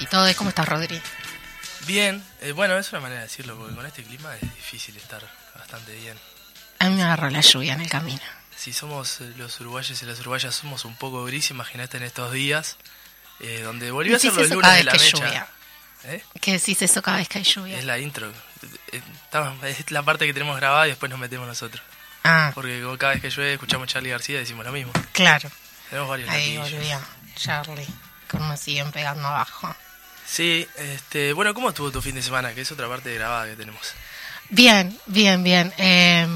Y todos. ¿Cómo estás, Rodri? Bien, eh, bueno, es una manera de decirlo, porque con este clima es difícil estar bastante bien. A mí me agarró la lluvia en el camino. Si somos eh, los uruguayos y las uruguayas somos un poco gris, imagínate en estos días, eh, donde volvió a ser los lunes de la que mecha. lluvia. ¿Eh? ¿Qué decís eso cada vez que hay lluvia? Es la intro. Es la parte que tenemos grabada y después nos metemos nosotros. Ah, Porque cada vez que llueve escuchamos a Charlie García y decimos lo mismo. claro. Tenemos varios Ahí volvía Charlie. Como siguen pegando abajo. Sí, este, bueno, ¿cómo estuvo tu fin de semana? Que es otra parte grabada que tenemos. Bien, bien, bien. Eh,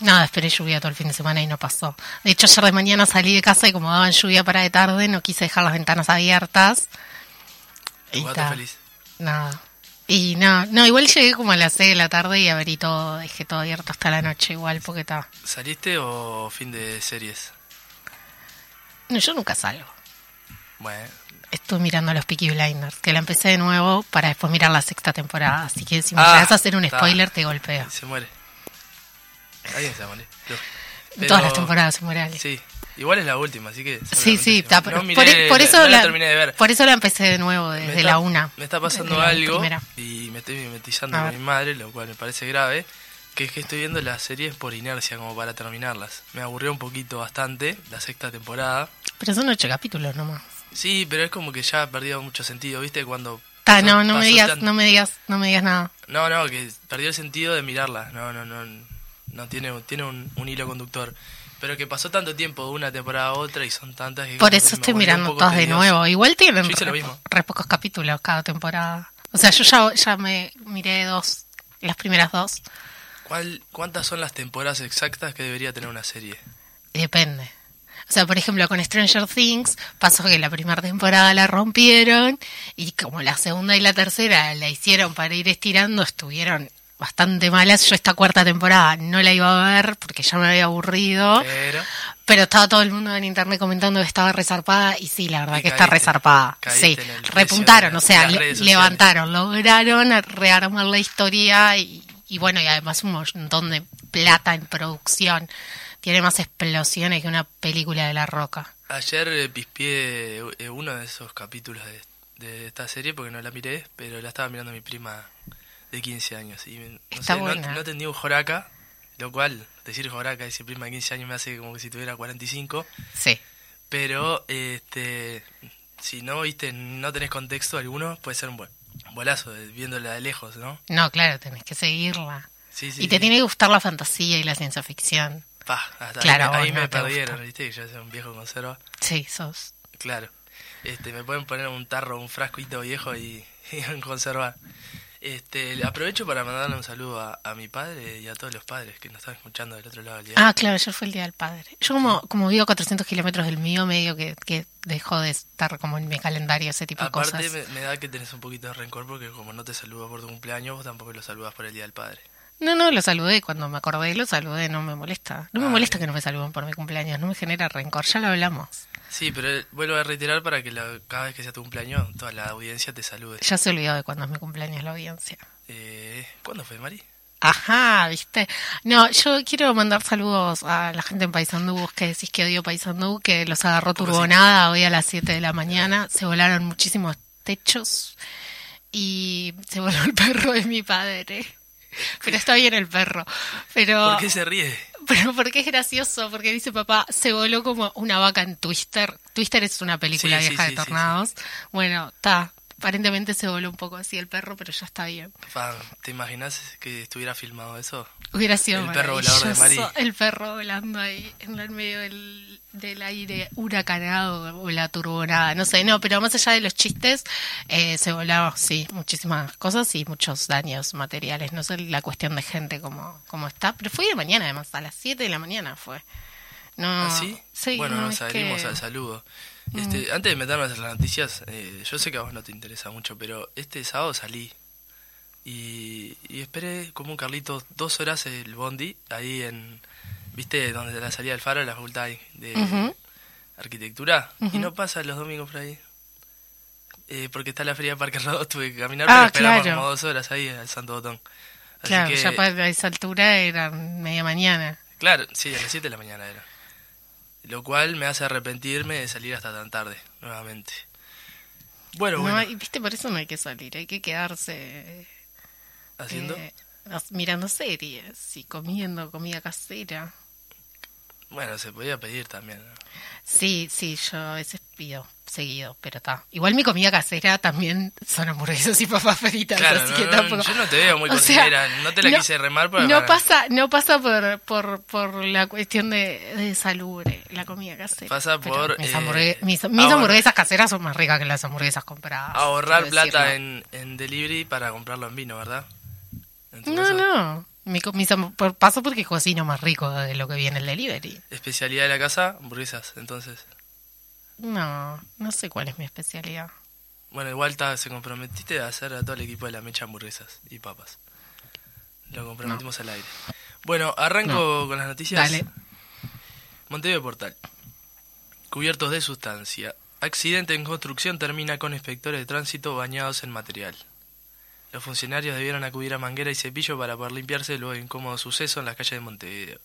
nada, esperé lluvia todo el fin de semana y no pasó. De hecho, ayer de mañana salí de casa y como daban lluvia para de tarde, no quise dejar las ventanas abiertas. Y feliz. Nada. Y no, no, igual llegué como a las 6 de la tarde y abrí todo, dejé todo abierto hasta la noche igual porque está. ¿Saliste o fin de series? No, yo nunca salgo. Bueno, Estuve mirando los Peaky Blinders, que la empecé de nuevo para después mirar la sexta temporada. Así que si me Ah, llegas a hacer un spoiler, te golpeo. se muere. Alguien se muere. Pero- Todas las temporadas se muere alguien. Sí, igual es la última, así que... Sí, sí, pero no por, e, miré por la- eso no la, la, terminé de ver. por eso la empecé de nuevo desde está- la una. Me está pasando algo y me estoy mimetizando A con mi madre, lo cual me parece grave, que es que estoy viendo las series por inercia como para terminarlas. Me aburrió un poquito bastante la sexta temporada. Pero son ocho capítulos nomás. Sí, pero es como que ya ha perdido mucho sentido, ¿viste? Cuando... No, no me digas, tan- no me digas, no me digas nada. No, no, que perdió el sentido de mirarla. No, no, no. No tiene, tiene un, un hilo conductor. Pero que pasó tanto tiempo de una temporada a otra y son tantas que. Por eso estoy mirando todas de nuevo. Igual tienen re, mismo. re pocos capítulos cada temporada. O sea, yo ya, ya me miré dos, las primeras dos. ¿Cuál, ¿Cuántas son las temporadas exactas que debería tener una serie? Depende. O sea, por ejemplo, con Stranger Things pasó que la primera temporada la rompieron y como la segunda y la tercera la hicieron para ir estirando, estuvieron bastante malas. Yo esta cuarta temporada no la iba a ver porque ya me había aburrido, Pero. pero estaba todo el mundo en internet comentando que estaba resarpada y sí, la verdad que está resarpada. Sí, repuntaron, o sea, le- levantaron, lograron rearmar la historia y, y bueno, y además un montón de plata en producción. Tiene más explosiones que una película de La Roca. Ayer eh, pispié eh, uno de esos capítulos de, de esta serie porque no la miré, pero la estaba mirando mi prima de 15 años. Y no, Está sé, no- buena. no, entendí un joraca, lo cual decir joraca y decir prima de 15 años me hace como que si tuviera 45. Sí. Pero este si no viste, no tenés contexto alguno, puede ser un buen bolazo eh, viéndola de lejos, ¿no? No, claro, tenés que seguirla. Sí, sí. y te sí. tiene que gustar la fantasía y la ciencia ficción. Pa, hasta Claro, ahí, me- ahí vos no me te perdieron. ¿viste? Que yo soy un viejo conserva. Sí, sos. Claro. Este, me pueden poner un tarro, un frasquito viejo y, conservar. Este, aprovecho para mandarle un saludo a, a mi padre y a todos los padres que nos están escuchando del otro lado del día. Ah, claro, ayer fue el Día del Padre. Yo como, como vivo a 400 kilómetros del mío, medio que, que dejó de estar como en mi calendario ese tipo de Aparte cosas. me, me da que tenés un poquito de rencor porque como no te saludo por tu cumpleaños, vos tampoco lo saludas por el Día del Padre. No, no, lo saludé. Cuando me acordé, lo saludé. No me molesta. No me molesta que no me saluden por mi cumpleaños. No me genera rencor. Ya lo hablamos. Sí, pero vuelvo a reiterar para que la- cada vez que sea tu cumpleaños, toda la audiencia te salude. Ya se olvidó de cuando es mi cumpleaños la audiencia. Eh, ¿Cuándo fue, Mari? Ajá, ¿viste? No, yo quiero mandar saludos a la gente en Paysandú, vos que decís que odio Paysandú, que los agarró turbonada hoy a las 7 de la mañana. Se volaron muchísimos techos y se voló el perro de mi padre. Pero está bien el perro. Pero, ¿Por qué se ríe? pero porque es gracioso, porque dice papá, se voló como una vaca en Twister. Twister es una película Sí, vieja sí, de sí, tornados. Bueno, está. Aparentemente se voló un poco así el perro, pero ya está bien. Pa, ¿Te imaginas que estuviera filmado eso? Hubiera sido El perro volador de Mari. El perro volando ahí en el medio del, del aire huracanado o la turbonada. No sé, no, pero más allá de los chistes, eh, se volaron, sí, muchísimas cosas y muchos daños materiales. No sé la cuestión de gente como, como está, pero fue de mañana además, a las 7 de la mañana fue. No, ¿Ah, sí? Sí, bueno, no, nos que- Mm. al saludo. Este, Antes de meternos en las noticias, eh, yo sé que a vos no te interesa mucho, pero este sábado salí y, y esperé como un Carlito dos horas el bondi ahí en, ¿viste? Donde la salida del faro de la facultad de arquitectura y no pasa los domingos por ahí. Eh, porque está la feria de Parque Rodó, tuve que caminar, Ah, pero esperamos claro. como dos horas ahí al Santo Botón. Así Claro, que- ya para esa altura era media mañana. Claro, sí, a las 7 de la mañana era. Lo cual me hace arrepentirme de salir hasta tan tarde, nuevamente. Bueno, No bueno. hay- viste, por eso no hay que salir, hay que quedarse ¿Haciendo? eh, mirando series y comiendo comida casera. Bueno, se podía pedir también. ¿no? Sí, sí, yo a veces pido seguido, pero está. Igual mi comida casera también son hamburguesas y papas fritas, Claro, así no, que no, tampoco. yo no te veo muy O sea, cocinera, no te la quise remar para- no para- pasa, no pasa por, por, por la cuestión de, de salubre, la comida casera. Pasa por, mis, eh, mis, mis hamburguesas caseras son más ricas que las hamburguesas compradas. Ahorrar plata en, en delivery para comprarlo en vino, ¿verdad? En No, caso, no. Mi, por- paso porque cocino más rico de lo que viene el delivery. Especialidad de la casa, hamburguesas, entonces. No, no sé cuál es mi especialidad. Bueno, igual ta- se comprometiste a hacer a todo el equipo de la mecha hamburguesas y papas. Lo comprometimos al aire. Bueno, arranco con las noticias. Dale. Montevideo Portal. Cubiertos de sustancia. Accidente en construcción termina con inspectores de tránsito bañados en material. Los funcionarios debieron acudir a manguera y cepillo para poder limpiarse luego de incómodo suceso en las calles de Montevideo.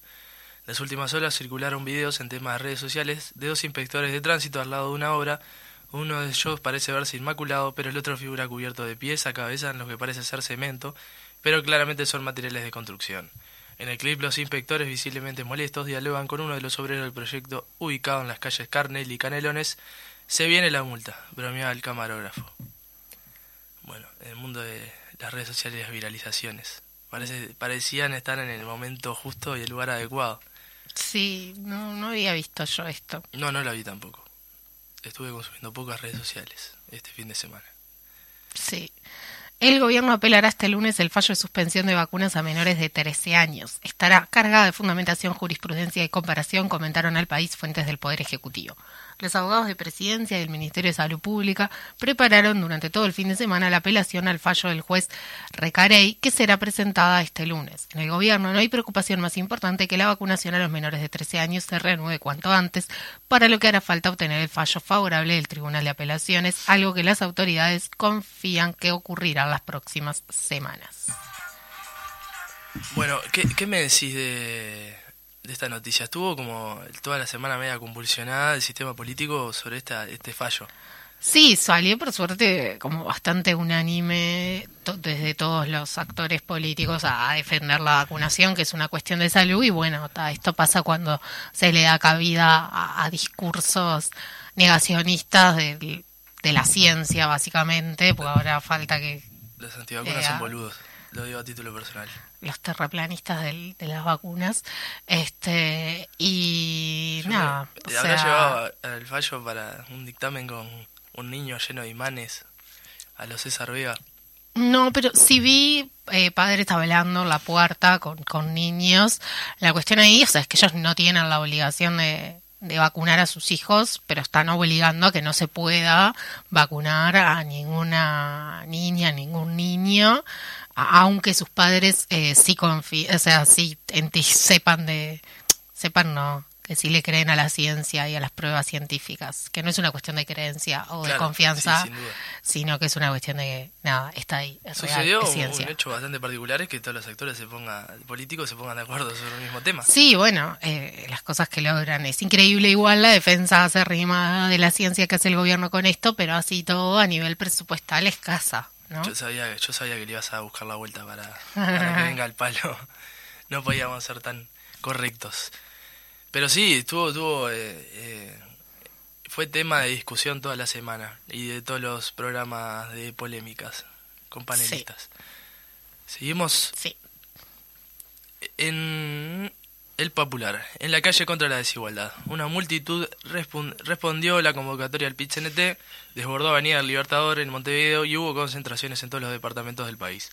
Las últimas horas circularon videos en temas de redes sociales de dos inspectores de tránsito al lado de una obra. Uno de ellos parece verse inmaculado, pero el otro figura cubierto de pies a cabeza en lo que parece ser cemento, pero claramente son materiales de construcción. En el clip los inspectores visiblemente molestos dialogan con uno de los obreros del proyecto ubicado en las calles Carnel y Canelones. Se viene la multa, bromeaba el camarógrafo. Bueno, en el mundo de las redes sociales y las viralizaciones. Parece, parecían estar en el momento justo y el lugar adecuado. Sí, no, no había visto yo esto. No, no la vi tampoco. Estuve consumiendo pocas redes sociales este fin de semana. Sí. El gobierno apelará este lunes el fallo de suspensión de vacunas a menores de 13 años. Estará cargada de fundamentación, jurisprudencia y comparación, comentaron al país fuentes del Poder Ejecutivo. Los abogados de Presidencia y del Ministerio de Salud Pública prepararon durante todo el fin de semana la apelación al fallo del juez Recarey, que será presentada este lunes. En el gobierno no hay preocupación más importante que la vacunación a los menores de 13 años se reanude cuanto antes, para lo que hará falta obtener el fallo favorable del Tribunal de Apelaciones, algo que las autoridades confían que ocurrirá las próximas semanas. Bueno, ¿qué, qué me decís de, de esta noticia? Estuvo como toda la semana media convulsionada el sistema político sobre esta, este fallo. Sí, salió por suerte como bastante unánime to- desde todos los actores políticos a, a defender la vacunación, que es una cuestión de salud, y bueno, esto pasa cuando se le da cabida a, a discursos negacionistas del- de, la ciencia, básicamente, porque ahora falta que Los antivacunas Eh, son ah. boludos, lo digo a título personal. los terraplanistas del- de las vacunas, este, y nada, me- o habrá sea, llevado al fallo para un dictamen con un niño lleno de imanes a los César Vega. No, pero sí vi eh, padres hablando la puerta con, con niños. La cuestión ahí, o sea, es que ellos no tienen la obligación de, de vacunar a sus hijos, pero están obligando a que no se pueda vacunar a ninguna niña, ningún niño, aunque sus padres eh, sí confíen, o sea, sí sepan de, sepan no, que sí le creen a la ciencia y a las pruebas científicas, que no es una cuestión de creencia o de confianza sí, sino que es una cuestión de que, nada, está ahí, es real, Sucedió es ciencia. un hecho bastante particular es que todos los actores se pongan, políticos se pongan de acuerdo sobre el mismo tema. Sí, bueno, eh, las cosas que logran. Es increíble igual la defensa acérrima de la ciencia que hace el gobierno con esto, pero así todo a nivel presupuestal escasa, ¿no? Yo sabía, yo sabía que le ibas a buscar la vuelta para, para que venga el palo. No podíamos ser tan correctos. Pero sí, estuvo, estuvo, eh, eh, fue tema de discusión toda la semana y de todos los programas de polémicas con panelistas. Seguimos Sí. en el popular, en la calle contra la desigualdad. Una multitud respon- respondió la convocatoria al PIT-CNT, desbordó Avenida del Libertador en Montevideo y hubo concentraciones en todos los departamentos del país.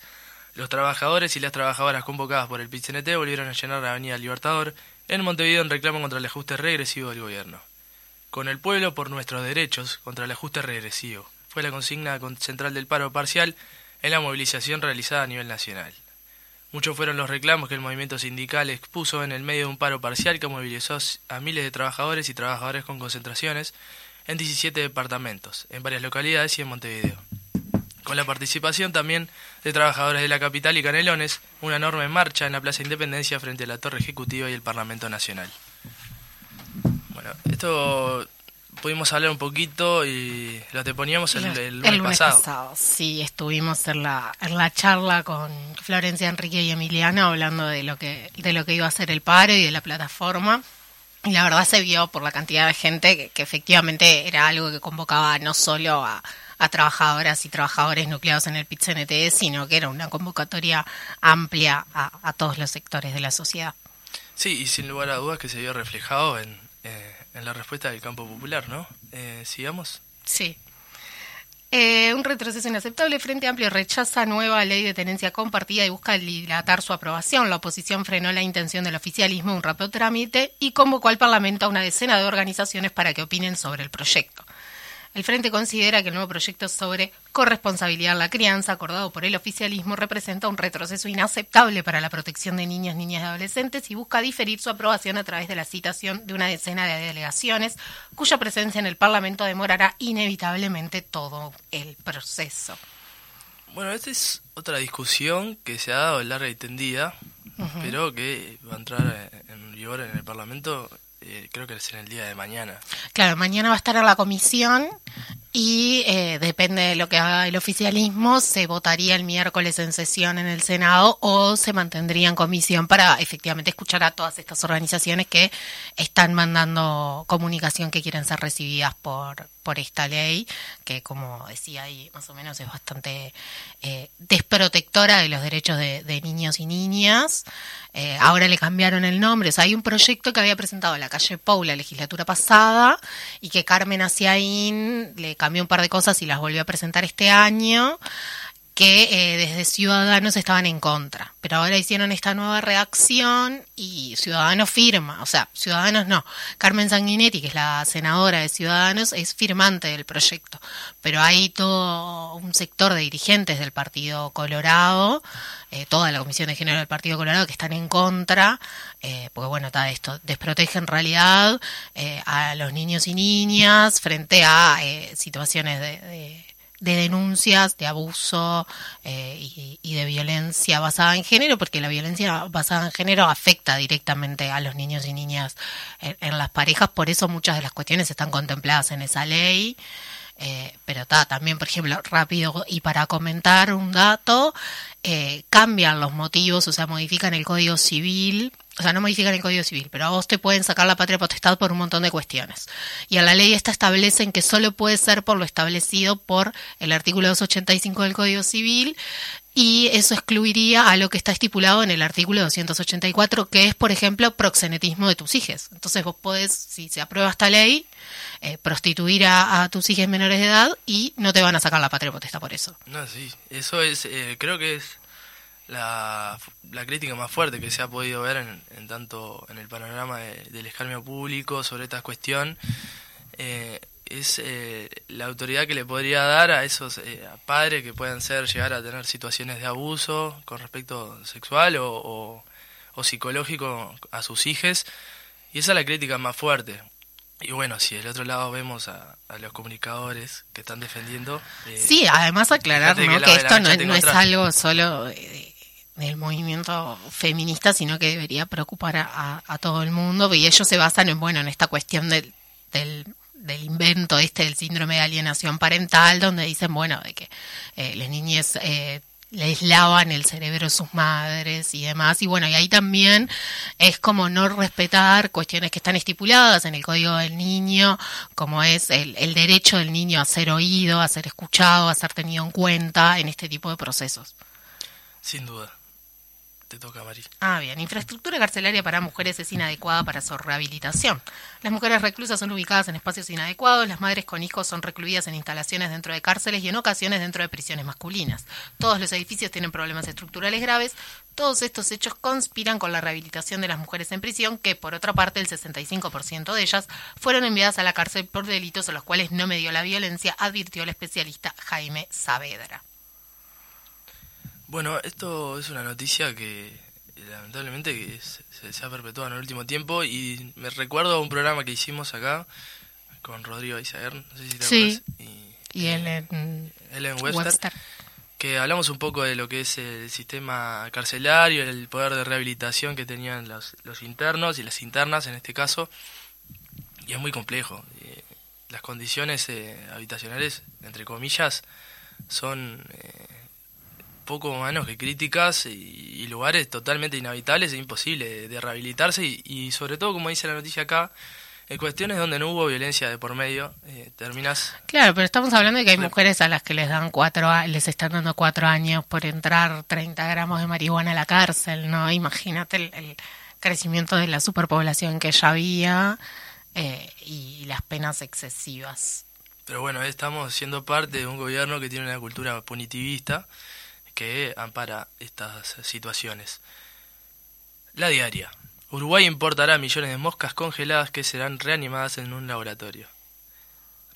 Los trabajadores y las trabajadoras convocadas por el PIT-CNT volvieron a llenar la Avenida del Libertador en Montevideo en reclamo contra el ajuste regresivo del gobierno. Con el pueblo por nuestros derechos contra el ajuste regresivo. Fue la consigna con- central del paro parcial en la movilización realizada a nivel nacional. Muchos fueron los reclamos que el movimiento sindical expuso en el medio de un paro parcial que movilizó a miles de trabajadores y trabajadores con concentraciones en 17 departamentos, en varias localidades y en Montevideo. Con la participación también de trabajadores de la capital y Canelones, una enorme marcha en la Plaza Independencia frente a la Torre Ejecutiva y el Parlamento Nacional. Bueno, esto pudimos hablar un poquito y lo te poníamos el, el, lunes, pasado. Sí, estuvimos en la, en la charla con Florencia, Enrique y Emiliano hablando de lo que de lo que iba a ser el paro y de la plataforma. Y la verdad se vio por la cantidad de gente que, efectivamente era algo que convocaba no solo a, trabajadoras y trabajadores nucleados en el pit sino que era una convocatoria amplia a, todos los sectores de la sociedad. Sí, y sin lugar a dudas que se vio reflejado en, eh, en la respuesta del campo popular, ¿no? Eh, ¿Sigamos? Sí. Eh, un retroceso inaceptable. Frente Amplio rechaza nueva ley de tenencia compartida y busca dilatar su aprobación. La oposición frenó la intención del oficialismo, un rápido trámite, y convocó al Parlamento a una decena de organizaciones para que opinen sobre el proyecto. El Frente considera que el nuevo proyecto sobre corresponsabilidad en la crianza, acordado por el oficialismo, representa un retroceso inaceptable para la protección de niñas, niñas y adolescentes y busca diferir su aprobación a través de la citación de una decena de delegaciones, cuya presencia en el Parlamento demorará inevitablemente todo el proceso. Bueno, esta es otra discusión que se ha dado larga y tendida, pero que va a entrar en vigor en el Parlamento eh, creo que en el día de mañana. Claro, mañana va a estar en la comisión y eh, depende de lo que haga el oficialismo, se votaría el miércoles en sesión en el Senado o se mantendría en comisión para efectivamente escuchar a todas estas organizaciones que están mandando comunicación que quieren ser recibidas por, por esta ley, que como decía ahí, más o menos es bastante eh, desprotectora de los derechos de, niños y niñas. Eh, ahora le cambiaron el nombre. O sea, hay un proyecto que había presentado en la calle Pau la legislatura pasada y que Carmen Aciaín le cambió un par de cosas y las volvió a presentar este año que eh, desde Ciudadanos estaban en contra. Pero ahora hicieron esta nueva reacción y Ciudadanos firma, o sea, Ciudadanos no. Carmen Sanguinetti, que es la senadora de Ciudadanos, es firmante del proyecto. Pero hay todo un sector de dirigentes del Partido Colorado, eh, toda la Comisión de Género del Partido Colorado, que están en contra, eh, porque bueno, está esto, desprotege en realidad a los niños y niñas frente a situaciones de de denuncias de abuso eh, y, de violencia basada en género, porque la violencia basada en género afecta directamente a los niños y niñas en, las parejas, por eso muchas de las cuestiones están contempladas en esa ley. Eh, pero está también, por ejemplo, rápido y para comentar un dato, eh, cambian los motivos, o sea, modifican el Código Civil o sea, no modifican el Código Civil, pero a vos te pueden sacar la patria potestad por un montón de cuestiones. Y a la ley esta establecen que solo puede ser por lo establecido por el artículo 285 del Código Civil y eso excluiría a lo que está estipulado en el artículo 284, que es, por ejemplo, proxenetismo de tus hijos. Entonces vos podés, si se aprueba esta ley, eh, prostituir a, tus hijos menores de edad y no te van a sacar la patria potestad por eso. No, sí, eso es, eh, creo que es la, la, crítica más fuerte que se ha podido ver en, tanto en el panorama del escarmio público sobre esta cuestión eh, es eh, la autoridad que le podría dar a esos eh, padres que puedan ser llegar a tener situaciones de abuso con respecto sexual o, o, psicológico a sus hijos y esa es la crítica más fuerte. Y bueno, si del otro lado vemos a, los comunicadores que están defendiendo... sí, además aclarar que, esto no, no es algo solo del movimiento feminista, sino que debería preocupar a, todo el mundo, y ellos se basan en, bueno, en esta cuestión del, del, invento este del síndrome de alienación parental, donde dicen, bueno, de que eh, las niñas eh, les lavan el cerebro a sus madres y demás. Y bueno, y ahí también es como no respetar cuestiones que están estipuladas en el Código del Niño, como es el, el derecho del niño a ser oído, a ser escuchado, a ser tenido en cuenta en este tipo de procesos. Sin duda. Te toca, Mari. Ah, bien. Infraestructura carcelaria para mujeres es inadecuada para su rehabilitación. Las mujeres reclusas son ubicadas en espacios inadecuados, las madres con hijos son recluidas en instalaciones dentro de cárceles y en ocasiones dentro de prisiones masculinas. Todos los edificios tienen problemas estructurales graves. Todos estos hechos conspiran con la rehabilitación de las mujeres en prisión, que por otra parte el 65% de ellas fueron enviadas a la cárcel por delitos a los cuales no me dio la violencia, advirtió el especialista Jaime Saavedra. Bueno, esto es una noticia que lamentablemente se, ha perpetuado en el último tiempo y me recuerdo a un programa que hicimos acá con Rodrigo Isaguer, no sé si te sí. y, y, Ellen, Webster, que hablamos un poco de lo que es el sistema carcelario, el poder de rehabilitación que tenían los, los internos y las internas en este caso, y es muy complejo. las condiciones eh, habitacionales, entre comillas, son eh, poco menos que críticas y, lugares totalmente inhabitables e imposible de, rehabilitarse y, sobre todo, como dice la noticia acá, en cuestiones donde no hubo violencia de por medio, eh, terminas... Claro, pero estamos hablando de que hay mujeres a las que les dan cuatro, les están dando cuatro años por entrar 30 gramos de marihuana a la cárcel, ¿no? Imagínate el, crecimiento de la superpoblación que ya había eh, y las penas excesivas. Pero bueno, estamos siendo parte de un gobierno que tiene una cultura punitivista que ampara estas situaciones. La diaria. Uruguay importará millones de moscas congeladas que serán reanimadas en un laboratorio.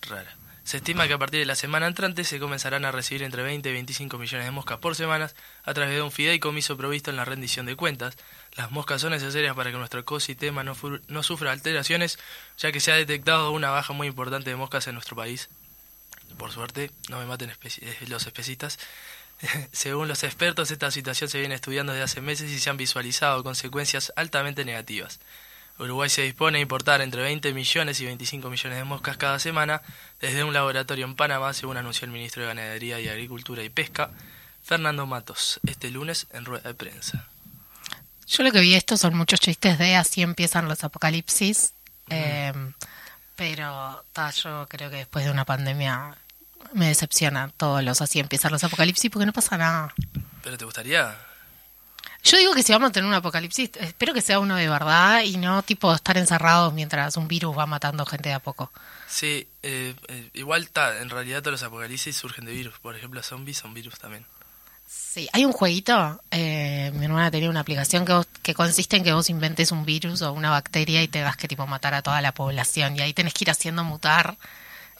Rara. Se estima que a partir de la semana entrante se comenzarán a recibir entre 20 y 25 millones de moscas por semana a través de un fideicomiso provisto en la rendición de cuentas. Las moscas son necesarias para que nuestro ecosistema no, no sufra alteraciones, ya que se ha detectado una baja muy importante de moscas en nuestro país. Por suerte, no me maten eh, los especistas. Según los expertos, esta situación se viene estudiando desde hace meses y se han visualizado consecuencias altamente negativas. Uruguay se dispone a importar entre 20 millones y 25 millones de moscas cada semana desde un laboratorio en Panamá, según anunció el ministro de Ganadería y Agricultura y Pesca, Fernando Matos, este lunes en rueda de prensa. Yo lo que vi esto son muchos chistes de así empiezan los apocalipsis, eh, pero yo creo que después de una pandemia me decepciona todos los así empiezan los apocalipsis porque no pasa nada. ¿Pero te gustaría? Yo digo que si vamos a tener un apocalipsis, espero que sea uno de verdad y no tipo estar encerrados mientras un virus va matando gente de a poco. Sí, eh, eh, igual está, en realidad todos los apocalipsis surgen de virus. Por ejemplo, zombies son virus también. Sí, hay un jueguito, eh, mi hermana tenía una aplicación que, que consiste en que vos inventes un virus o una bacteria y te vas que tipo matar a toda la población y ahí tenés que ir haciendo mutar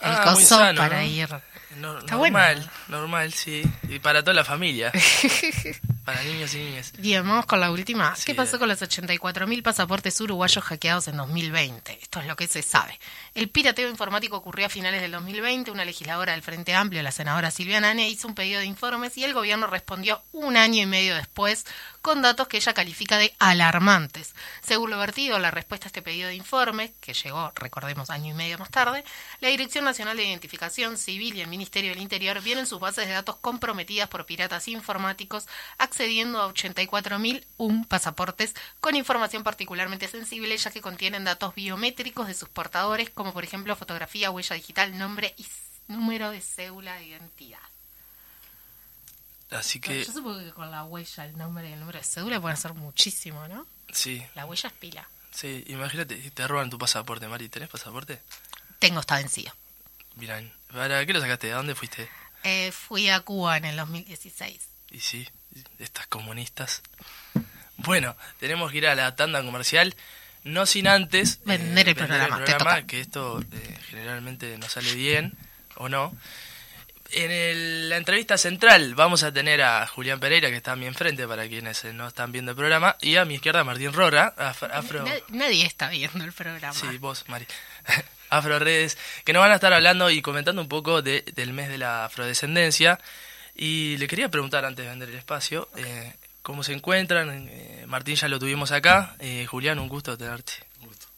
el ah, coso para ir normal, normal, sí. Y para toda la familia. para niños y niñas. Bien, vamos con la última. ¿Qué pasó con los 84.000 pasaportes uruguayos hackeados en 2020? Esto es lo que se sabe. El pirateo informático ocurrió a finales del 2020. Una legisladora del Frente Amplio, la senadora Silvia Nane, hizo un pedido de informes y el gobierno respondió un año y medio después con datos que ella califica de alarmantes. Según lo vertido, la respuesta a este pedido de informes, que llegó, recordemos, año y medio más tarde, la Dirección Nacional de Identificación Civil y el Ministerio del Interior vieron sus bases de datos comprometidas por piratas informáticos, accediendo a 84.001 pasaportes con información particularmente sensible, ya que contienen datos biométricos de sus portadores, como por ejemplo fotografía, huella digital, nombre y número de cédula de identidad. Así que... Yo supongo que con la huella, el nombre y el número de cédula pueden ser muchísimo, ¿no? Sí. La huella es pila. Sí, imagínate, te roban tu pasaporte, Mari. ¿Tenés pasaporte? Tengo, está vencido. Mirá, ¿para qué lo sacaste? ¿A dónde fuiste? Eh, fui a Cuba en el 2016. Y sí, estas comunistas. Bueno, tenemos que ir a la tanda comercial, no sin antes... Vender el programa, que esto eh, generalmente no sale bien, o no. En la entrevista central vamos a tener a Julián Pereira, que está a mi enfrente para quienes eh, no están viendo el programa, y a mi izquierda Martín Rora, afro... Nadie, está viendo el programa. Sí, vos, Mari. afro Redes, que nos van a estar hablando y comentando un poco de, del mes de la afrodescendencia. Y le quería preguntar antes de vender el espacio, eh, ¿cómo se encuentran? Eh, Martín ya lo tuvimos acá. Julián, un gusto tenerte. Un gusto.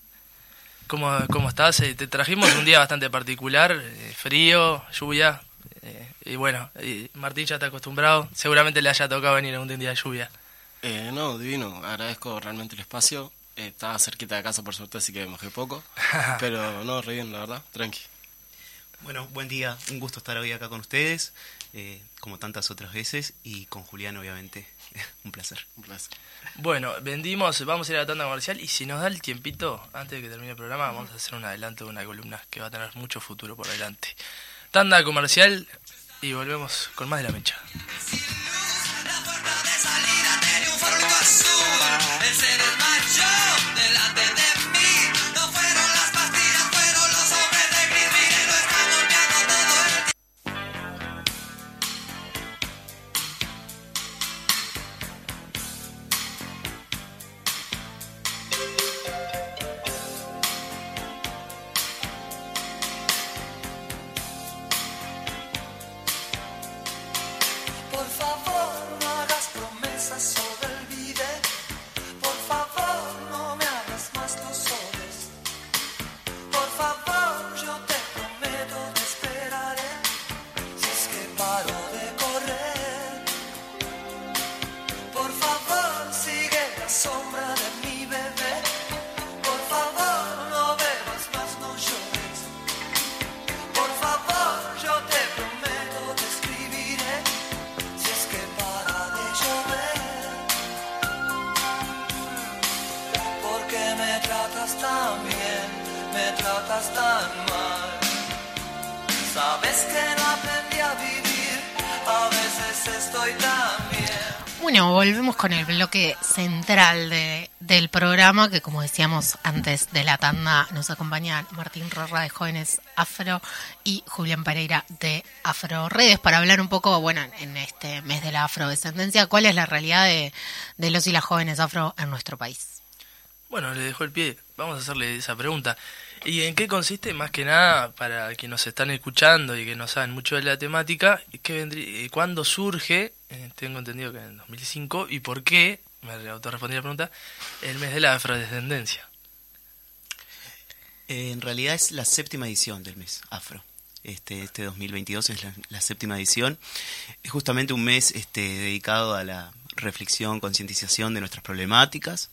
¿Cómo, ¿Cómo estás? te trajimos un día bastante particular, frío, lluvia. Eh, y bueno, y Martín ya está acostumbrado. Seguramente le haya tocado venir un día de lluvia. Eh, no, divino. Agradezco realmente el espacio. Eh, estaba cerquita de casa por suerte, así que me mojé poco. Pero no, re bien, la verdad. Tranqui. Bueno, buen día. Un gusto estar hoy acá con ustedes, como tantas otras veces. Y con Julián, obviamente. un placer. Un placer. Bueno, vendimos, vamos a ir a la tanda comercial y si nos da el tiempito, antes de que termine el programa, vamos a hacer un adelanto de una columna que va a tener mucho futuro por delante. Tanda comercial y volvemos con más de la mecha. Bueno, volvemos con el bloque central de, del programa, que como decíamos antes de la tanda, nos acompañan Martín Rorra de Jóvenes Afro y Julián Pereira de Afro Redes para hablar un poco, bueno, en este mes de la afrodescendencia, cuál es la realidad de, de los y las jóvenes afro en nuestro país. Bueno, le dejo el pie, vamos a hacerle esa pregunta. ¿Y en qué consiste, más que nada, para quienes nos están escuchando y que no saben mucho de la temática, ¿qué vendría, cuándo surge, eh, tengo entendido que en 2005, y por qué, me autorrespondí la pregunta, el mes de la afrodescendencia? Eh, en realidad es la séptima edición del mes afro. Este, este 2022 es la, la, séptima edición. Es justamente un mes este, dedicado a la reflexión, concientización de nuestras problemáticas.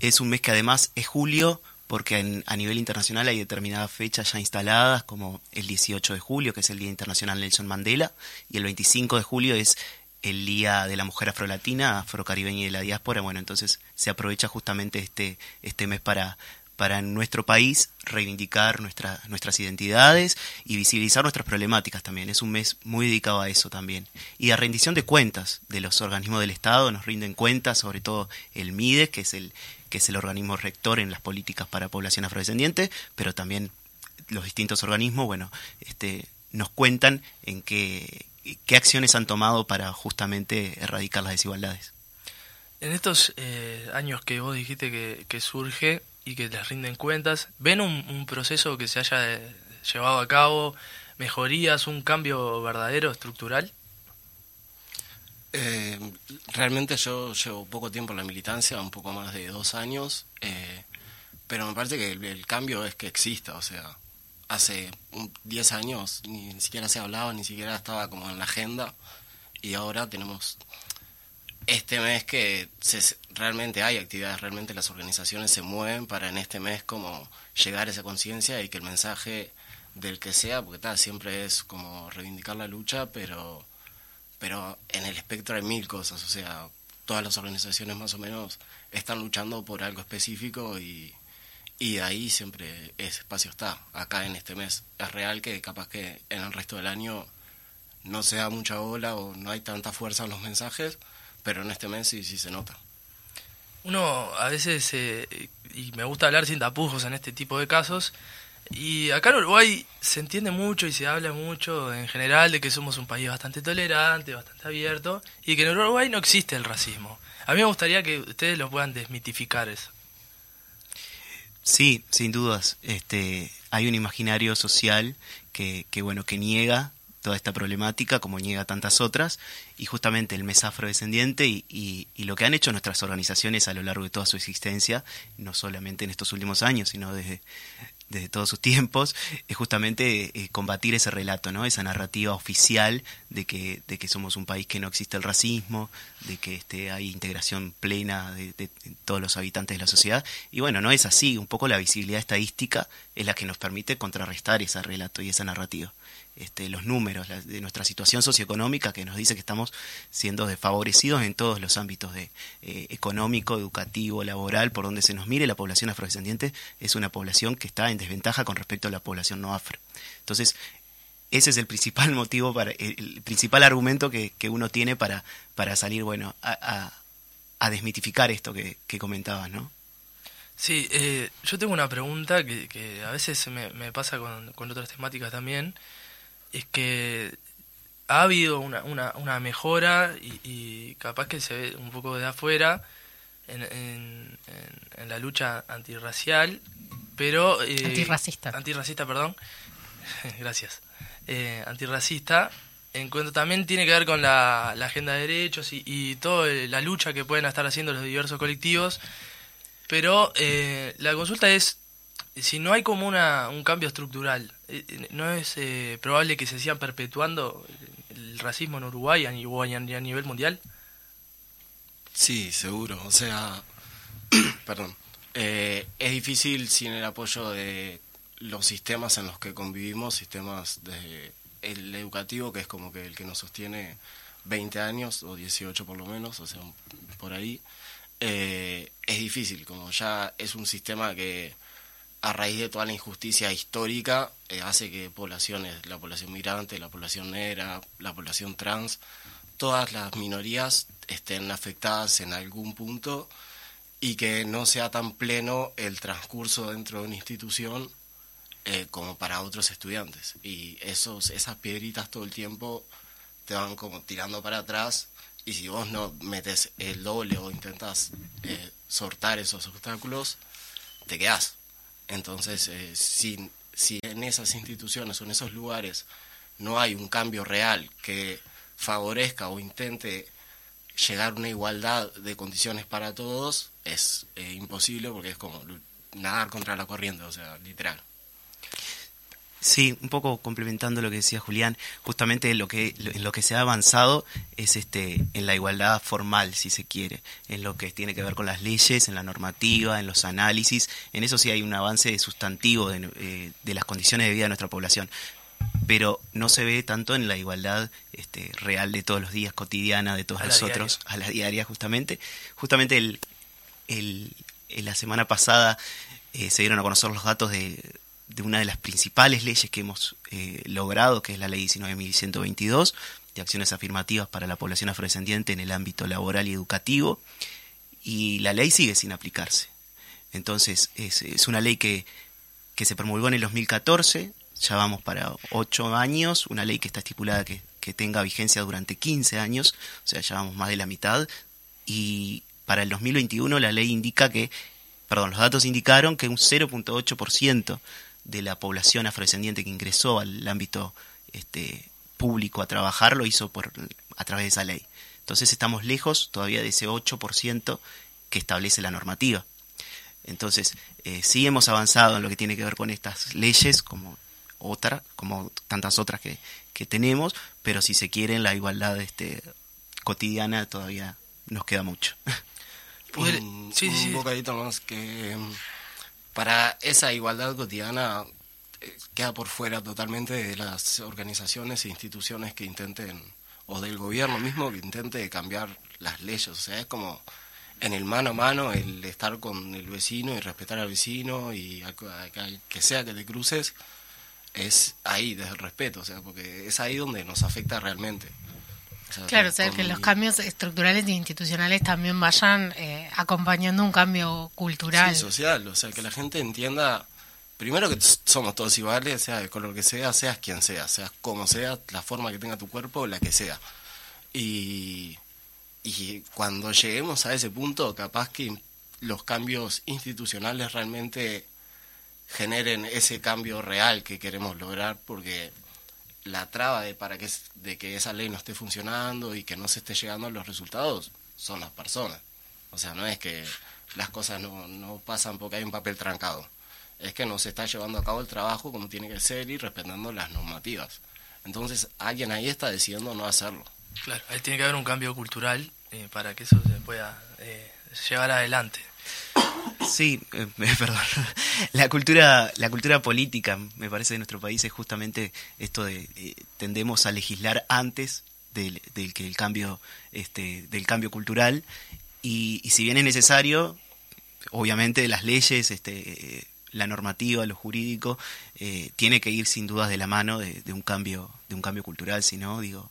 Es un mes que además es julio, porque en, a nivel internacional hay determinadas fechas ya instaladas, como el 18 de julio, que es el Día Internacional Nelson Mandela, y el 25 de julio es el Día de la Mujer Afrolatina, Afrocaribeña y de la Diáspora. Bueno, entonces se aprovecha justamente este, este mes para, para en nuestro país reivindicar nuestra, nuestras identidades y visibilizar nuestras problemáticas también. Es un mes muy dedicado a eso también. Y a rendición de cuentas de los organismos del Estado, nos rinden cuentas, sobre todo el MIDE, que es el, que es el organismo rector en las políticas para población afrodescendiente, pero también los distintos organismos, bueno, este, nos cuentan en qué, qué acciones han tomado para justamente erradicar las desigualdades. En estos eh, años que vos dijiste que, surge y que les rinden cuentas, ¿ven un, un proceso que se haya eh, llevado a cabo, mejorías, un cambio verdadero, estructural? Eh, realmente yo llevo poco tiempo en la militancia, un poco más de dos años, eh, pero me parece que el, el, cambio es que exista, o sea, hace 10 años ni, siquiera se hablaba, ni siquiera estaba como en la agenda, y ahora tenemos este mes que se, realmente hay actividades, realmente las organizaciones se mueven para en este mes como llegar a esa conciencia y que el mensaje del que sea, porque tal, siempre es como reivindicar la lucha, pero pero en el espectro hay mil cosas, o sea, todas las organizaciones más o menos están luchando por algo específico y, y ahí siempre ese espacio está, acá en este mes. Es real que capaz que en el resto del año no se da mucha ola o no hay tanta fuerza en los mensajes, pero en este mes sí, sí se nota. Uno a veces, eh, y me gusta hablar sin tapujos en este tipo de casos, y acá en Uruguay se entiende mucho y se habla mucho en general de que somos un país bastante tolerante, bastante abierto, y que en Uruguay no existe el racismo. A mí me gustaría que ustedes lo puedan desmitificar eso. Sí, sin dudas. Este, hay un imaginario social que, que bueno, que niega toda esta problemática, como niega tantas otras, y justamente el mes afrodescendiente y, y, y, lo que han hecho nuestras organizaciones a lo largo de toda su existencia, no solamente en estos últimos años, sino desde, desde todos sus tiempos, es justamente eh, combatir ese relato, ¿no? esa narrativa oficial de que, de que somos un país que no existe el racismo, de que este, hay integración plena de, de, de, todos los habitantes de la sociedad. Y bueno, no es así, un poco la visibilidad estadística es la que nos permite contrarrestar ese relato y esa narrativa. Este, los números de nuestra situación socioeconómica que nos dice que estamos siendo desfavorecidos en todos los ámbitos de eh, económico, educativo, laboral, por donde se nos mire, la población afrodescendiente es una población que está en desventaja con respecto a la población no afro. Entonces, ese es el principal motivo, para el principal argumento que, que uno tiene para, para salir, bueno, a desmitificar esto que, que comentabas, ¿no? Sí, eh, yo tengo una pregunta que, que a veces me, me pasa con, con otras temáticas también es que ha habido una, una, una mejora y, y, capaz que se ve un poco de afuera en, en, en, en la lucha antirracial, pero... Eh, antirracista. Antirracista, perdón. Gracias. Eh, antirracista, en cuanto también tiene que ver con la, la agenda de derechos y, y toda la lucha que pueden estar haciendo los diversos colectivos, pero eh, la consulta es si no hay como una, un cambio estructural, ¿no es eh, probable que se sigan perpetuando el racismo en Uruguay a, a nivel mundial? Sí, seguro. O sea, perdón. Eh, es difícil sin el apoyo de los sistemas en los que convivimos, sistemas de el educativo, que es como que el que nos sostiene 20 años, o 18 por lo menos, o sea, por ahí. Eh, es difícil, como ya es un sistema que a raíz de toda la injusticia histórica, eh, hace que poblaciones, la población migrante, la población negra, la población trans, todas las minorías estén afectadas en algún punto y que no sea tan pleno el transcurso dentro de una institución eh, como para otros estudiantes. Y esos, esas piedritas todo el tiempo te van como tirando para atrás y si vos no metes el doble o intentas eh, sortar esos obstáculos, te quedás. Entonces, eh, si, si en esas instituciones o en esos lugares no hay un cambio real que favorezca o intente llegar a una igualdad de condiciones para todos, es eh, imposible porque es como nadar contra la corriente, o sea, literal. Sí, un poco complementando lo que decía Julián, justamente lo que, en lo que se ha avanzado es este, en la igualdad formal, si se quiere, en lo que tiene que ver con las leyes, en la normativa, en los análisis, en eso sí hay un avance sustantivo de, eh, de las condiciones de vida de nuestra población, pero no se ve tanto en la igualdad este, real de todos los días, cotidiana de todos A la nosotros, a la diaria justamente. Justamente el, el, en la semana pasada eh, se dieron a conocer los datos de, de una de las principales leyes que hemos eh, logrado, que es la ley 19.122, de acciones afirmativas para la población afrodescendiente en el ámbito laboral y educativo, y la ley sigue sin aplicarse. Entonces, es, una ley que, que se promulgó en el 2014, ya vamos para ocho años, una ley que está estipulada que, que tenga vigencia durante 15 años, o sea, ya vamos más de la mitad, y para el 2021 la ley indica que, perdón, los datos indicaron que un 0.8% de la población afrodescendiente que ingresó al ámbito este, público a trabajar lo hizo por, a través de esa ley. Entonces estamos lejos todavía de ese 8% que establece la normativa. Entonces, eh, sí hemos avanzado en lo que tiene que ver con estas leyes, como otra, como tantas otras que, que tenemos, pero si se quiere en la igualdad este, cotidiana todavía nos queda mucho. Un, sí, un sí, bocadito más que para esa igualdad cotidiana eh, queda por fuera totalmente de las organizaciones e instituciones que intenten, o del gobierno mismo que intente cambiar las leyes. O sea, es como en el mano a mano el estar con el vecino y respetar al vecino y al, al que sea que te cruces, es ahí, desde el respeto, o sea, porque es ahí donde nos afecta realmente. O sea, Claro, o sea, que los cambios estructurales e institucionales también vayan eh, acompañando un cambio cultural. Sí, social, o sea, que la gente entienda, primero que somos todos iguales, sea de color que sea, seas quien sea, seas como sea, la forma que tenga tu cuerpo, la que sea. Y, y cuando lleguemos a ese punto, capaz que los cambios institucionales realmente generen ese cambio real que queremos lograr, porque la traba de para que de que esa ley no esté funcionando y que no se esté llegando a los resultados son las personas. O sea, no es que las cosas no, no pasan porque hay un papel trancado. Es que no se está llevando a cabo el trabajo como tiene que ser y respetando las normativas. Entonces, alguien ahí está decidiendo no hacerlo. Claro, ahí tiene que haber un cambio cultural eh, para que eso se pueda eh, llevar adelante. Sí, eh, perdón. La cultura, la cultura política, me parece, de nuestro país es justamente esto de eh, tendemos a legislar antes del, del que el cambio, este, del cambio cultural y, y si bien es necesario, obviamente las leyes, este, eh, la normativa, lo jurídico, eh, tiene que ir sin dudas de la mano de, de un cambio, de un cambio cultural, si no, digo,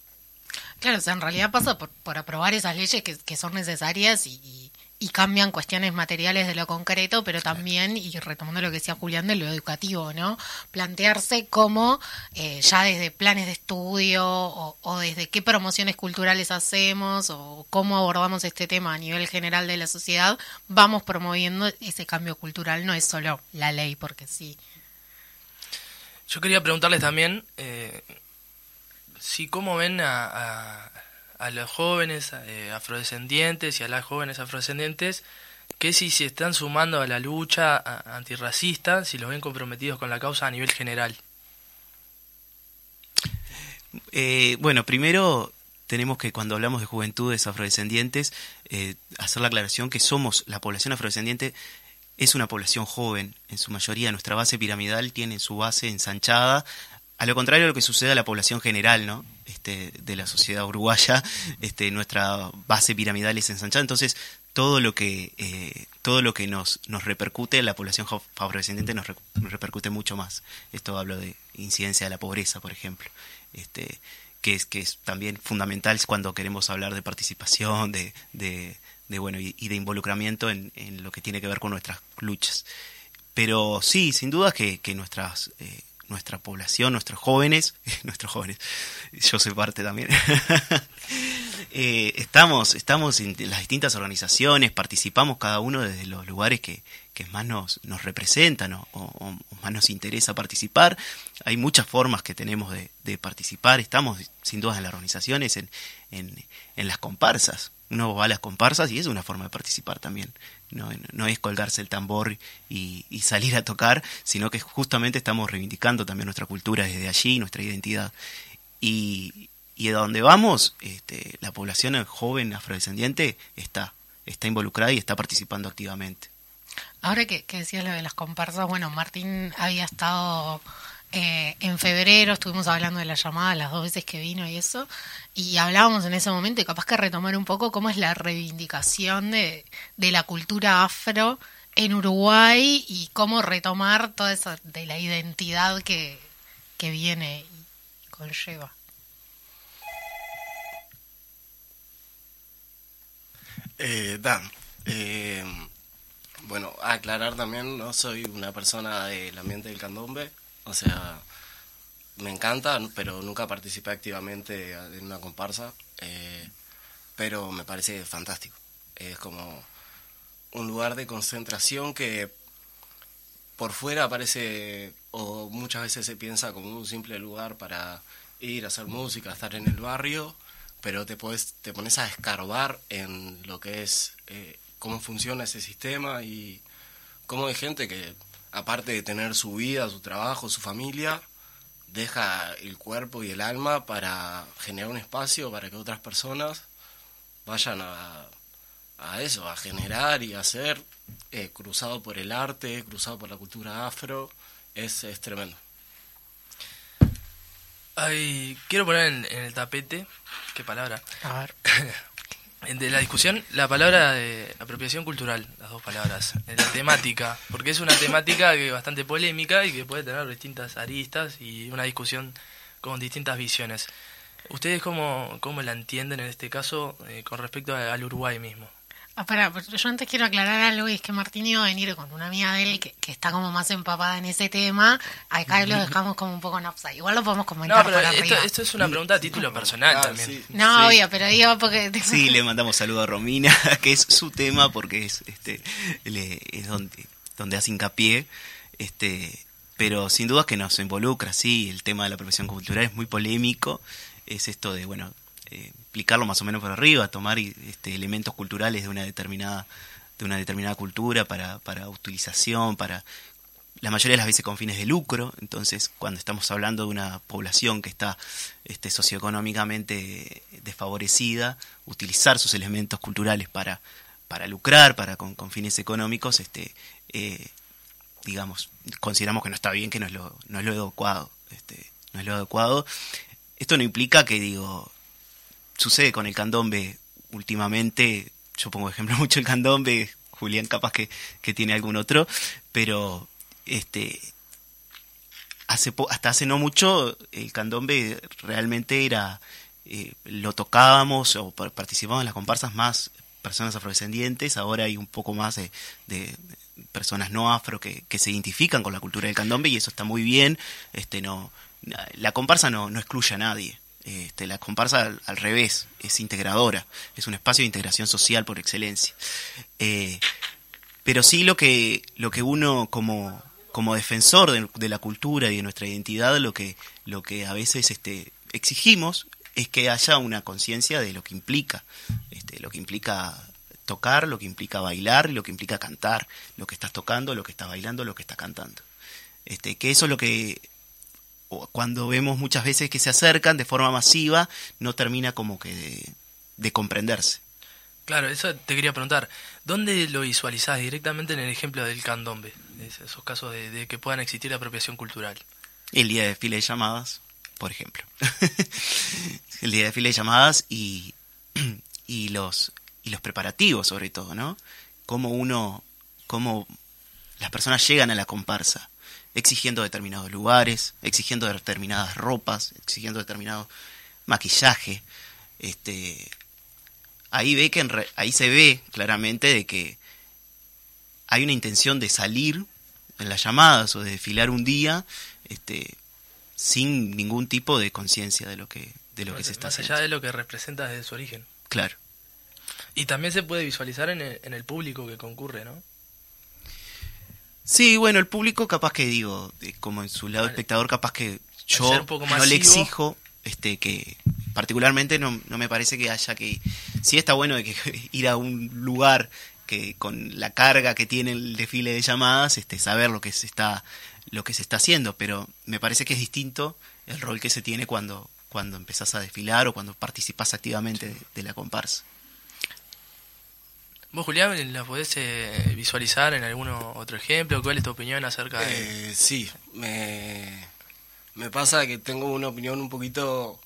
Claro, o sea, en realidad pasa por, por aprobar esas leyes que, que son necesarias y, y- y cambian cuestiones materiales de lo concreto, pero también, y retomando lo que decía Julián, de lo educativo, ¿no? Plantearse cómo, eh, ya desde planes de estudio o, o desde qué promociones culturales hacemos o cómo abordamos este tema a nivel general de la sociedad, vamos promoviendo ese cambio cultural, no es solo la ley, porque sí. Yo quería preguntarles también eh, si cómo ven a, a, a los jóvenes eh, afrodescendientes y a las jóvenes afrodescendientes que si se están sumando a la lucha antirracista, si los ven comprometidos con la causa a nivel general. Eh, bueno, primero tenemos que cuando hablamos de juventudes afrodescendientes, eh, hacer la aclaración que somos, la población afrodescendiente es una población joven, en su mayoría nuestra base piramidal tiene su base ensanchada, a lo contrario de lo que sucede a la población general, ¿no? Este, de la sociedad uruguaya, este, nuestra base piramidal es ensanchada, entonces todo lo que eh, todo lo que nos, nos repercute en la población afrodescendiente nos, re- nos repercute mucho más. Esto hablo de incidencia de la pobreza, por ejemplo, este, que es que es también fundamental cuando queremos hablar de participación, de, de, bueno y, y de involucramiento en, en lo que tiene que ver con nuestras luchas. Pero sí, sin duda que, que nuestras eh, nuestra población, nuestros jóvenes, nuestros jóvenes, yo soy parte también, eh, estamos, estamos en las distintas organizaciones, participamos cada uno desde los lugares que, que más nos, nos representan o, más nos interesa participar. Hay muchas formas que tenemos de, participar, estamos sin duda en las organizaciones, en, en las comparsas. Uno va a las comparsas y es una forma de participar también. No, no es colgarse el tambor y, salir a tocar, sino que justamente estamos reivindicando también nuestra cultura desde allí, nuestra identidad. Y, y a donde vamos, este, la población joven afrodescendiente está, está involucrada y está participando activamente. Ahora que, que decías lo de las comparsas, bueno, Martín había estado eh, en febrero, estuvimos hablando de la llamada las dos veces que vino y eso, y hablábamos en ese momento, y capaz que retomar un poco cómo es la reivindicación de, de la cultura afro en Uruguay y cómo retomar toda esa de la identidad que, que viene y conlleva. Eh, Dan, eh, bueno, aclarar también, no soy una persona del ambiente del candombe, o sea, me encanta, pero nunca participé activamente en una comparsa, eh, pero me parece fantástico. Es como un lugar de concentración que por fuera parece, o muchas veces se piensa como un simple lugar para ir a hacer música, estar en el barrio, pero te, podés, te pones a escarbar en lo que es eh, cómo funciona ese sistema y cómo hay gente que, aparte de tener su vida, su trabajo, su familia, deja el cuerpo y el alma para generar un espacio para que otras personas vayan a, a eso, a generar y hacer, eh, cruzado por el arte, cruzado por la cultura afro, es, es tremendo. Ay, quiero poner en, en el tapete, qué palabra, A ver. de la discusión la palabra de apropiación cultural, las dos palabras, la temática, porque es una temática que es bastante polémica y que puede tener distintas aristas y una discusión con distintas visiones. ¿Ustedes cómo, cómo la entienden en este caso eh, con respecto al Uruguay mismo? Ah, pará, pero yo antes quiero aclarar algo y es que Martín iba a venir con una amiga de él que, que está como más empapada en ese tema. Acá lo dejamos como un poco en offside. Igual lo podemos comentar No, pero por esto, arriba. esto es una pregunta a título personal Ah, también. sí. No, Sí. obvio, pero digo porque... Sí, le mandamos saludo a Romina, que es su tema porque es este le- es donde donde hace hincapié, este, pero sin duda que nos involucra, sí, el tema de la profesión cultural es muy polémico, es esto de bueno, eh, explicarlo más o menos por arriba, tomar este elementos culturales de una determinada de una determinada cultura para para utilización, para la mayoría de las veces con fines de lucro, entonces cuando estamos hablando de una población que está este, socioeconómicamente desfavorecida, utilizar sus elementos culturales para, para lucrar, para con, fines económicos, este, eh, digamos, consideramos que no está bien, que no es lo, no es lo adecuado, este, no es lo adecuado. Esto no implica que, digo, sucede con el candombe últimamente, yo pongo ejemplo mucho el candombe, Julián capaz que, que tiene algún otro, pero este hace po- hasta hace no mucho el candombe realmente era eh, lo tocábamos o par- participábamos en las comparsas más personas afrodescendientes ahora hay un poco más de, de personas no afro que, que se identifican con la cultura del candombe y eso está muy bien este no la comparsa no, no excluye a nadie este, la comparsa al, revés es integradora es un espacio de integración social por excelencia Eh, pero sí lo que lo que uno como como defensor de, la cultura y de nuestra identidad lo que lo que a veces este exigimos es que haya una conciencia de lo que implica este, lo que implica tocar lo que implica bailar lo que implica cantar lo que estás tocando lo que estás bailando lo que estás cantando este que eso es lo que cuando vemos muchas veces que se acercan de forma masiva no termina como que de, de comprenderse Claro, eso te quería preguntar. ¿Dónde lo visualizás directamente en el ejemplo del candombe? Es- Esos casos de, de que puedan existir apropiación cultural. El día de desfile de llamadas, por ejemplo. el día de desfile de llamadas y, y los y los preparativos sobre todo, ¿no? Cómo uno, cómo las personas llegan a la comparsa, exigiendo determinados lugares, exigiendo determinadas ropas, exigiendo determinado maquillaje, este, ahí ve que en re- ahí se ve claramente de que hay una intención de salir en las llamadas o de desfilar un día, este, sin ningún tipo de conciencia de lo que de lo que se está Más haciendo. allá de lo que representa desde su origen. Claro. Y también se puede visualizar en el, en el público que concurre, ¿no? Sí, bueno, el público capaz que digo, eh, como en su lado Vale. espectador, capaz que yo un poco no le exijo este que particularmente no, no me parece que haya que sí está bueno de que ir a un lugar que con la carga que tiene el desfile de llamadas, este saber lo que se está lo que se está haciendo, pero me parece que es distinto el rol que se tiene cuando cuando empezás a desfilar o cuando participas activamente de, de la comparsa. ¿Vos, Julián, la podés eh, visualizar en algún otro ejemplo? ¿Cuál es tu opinión acerca de...? Eh, sí, me, me pasa que tengo una opinión un poquito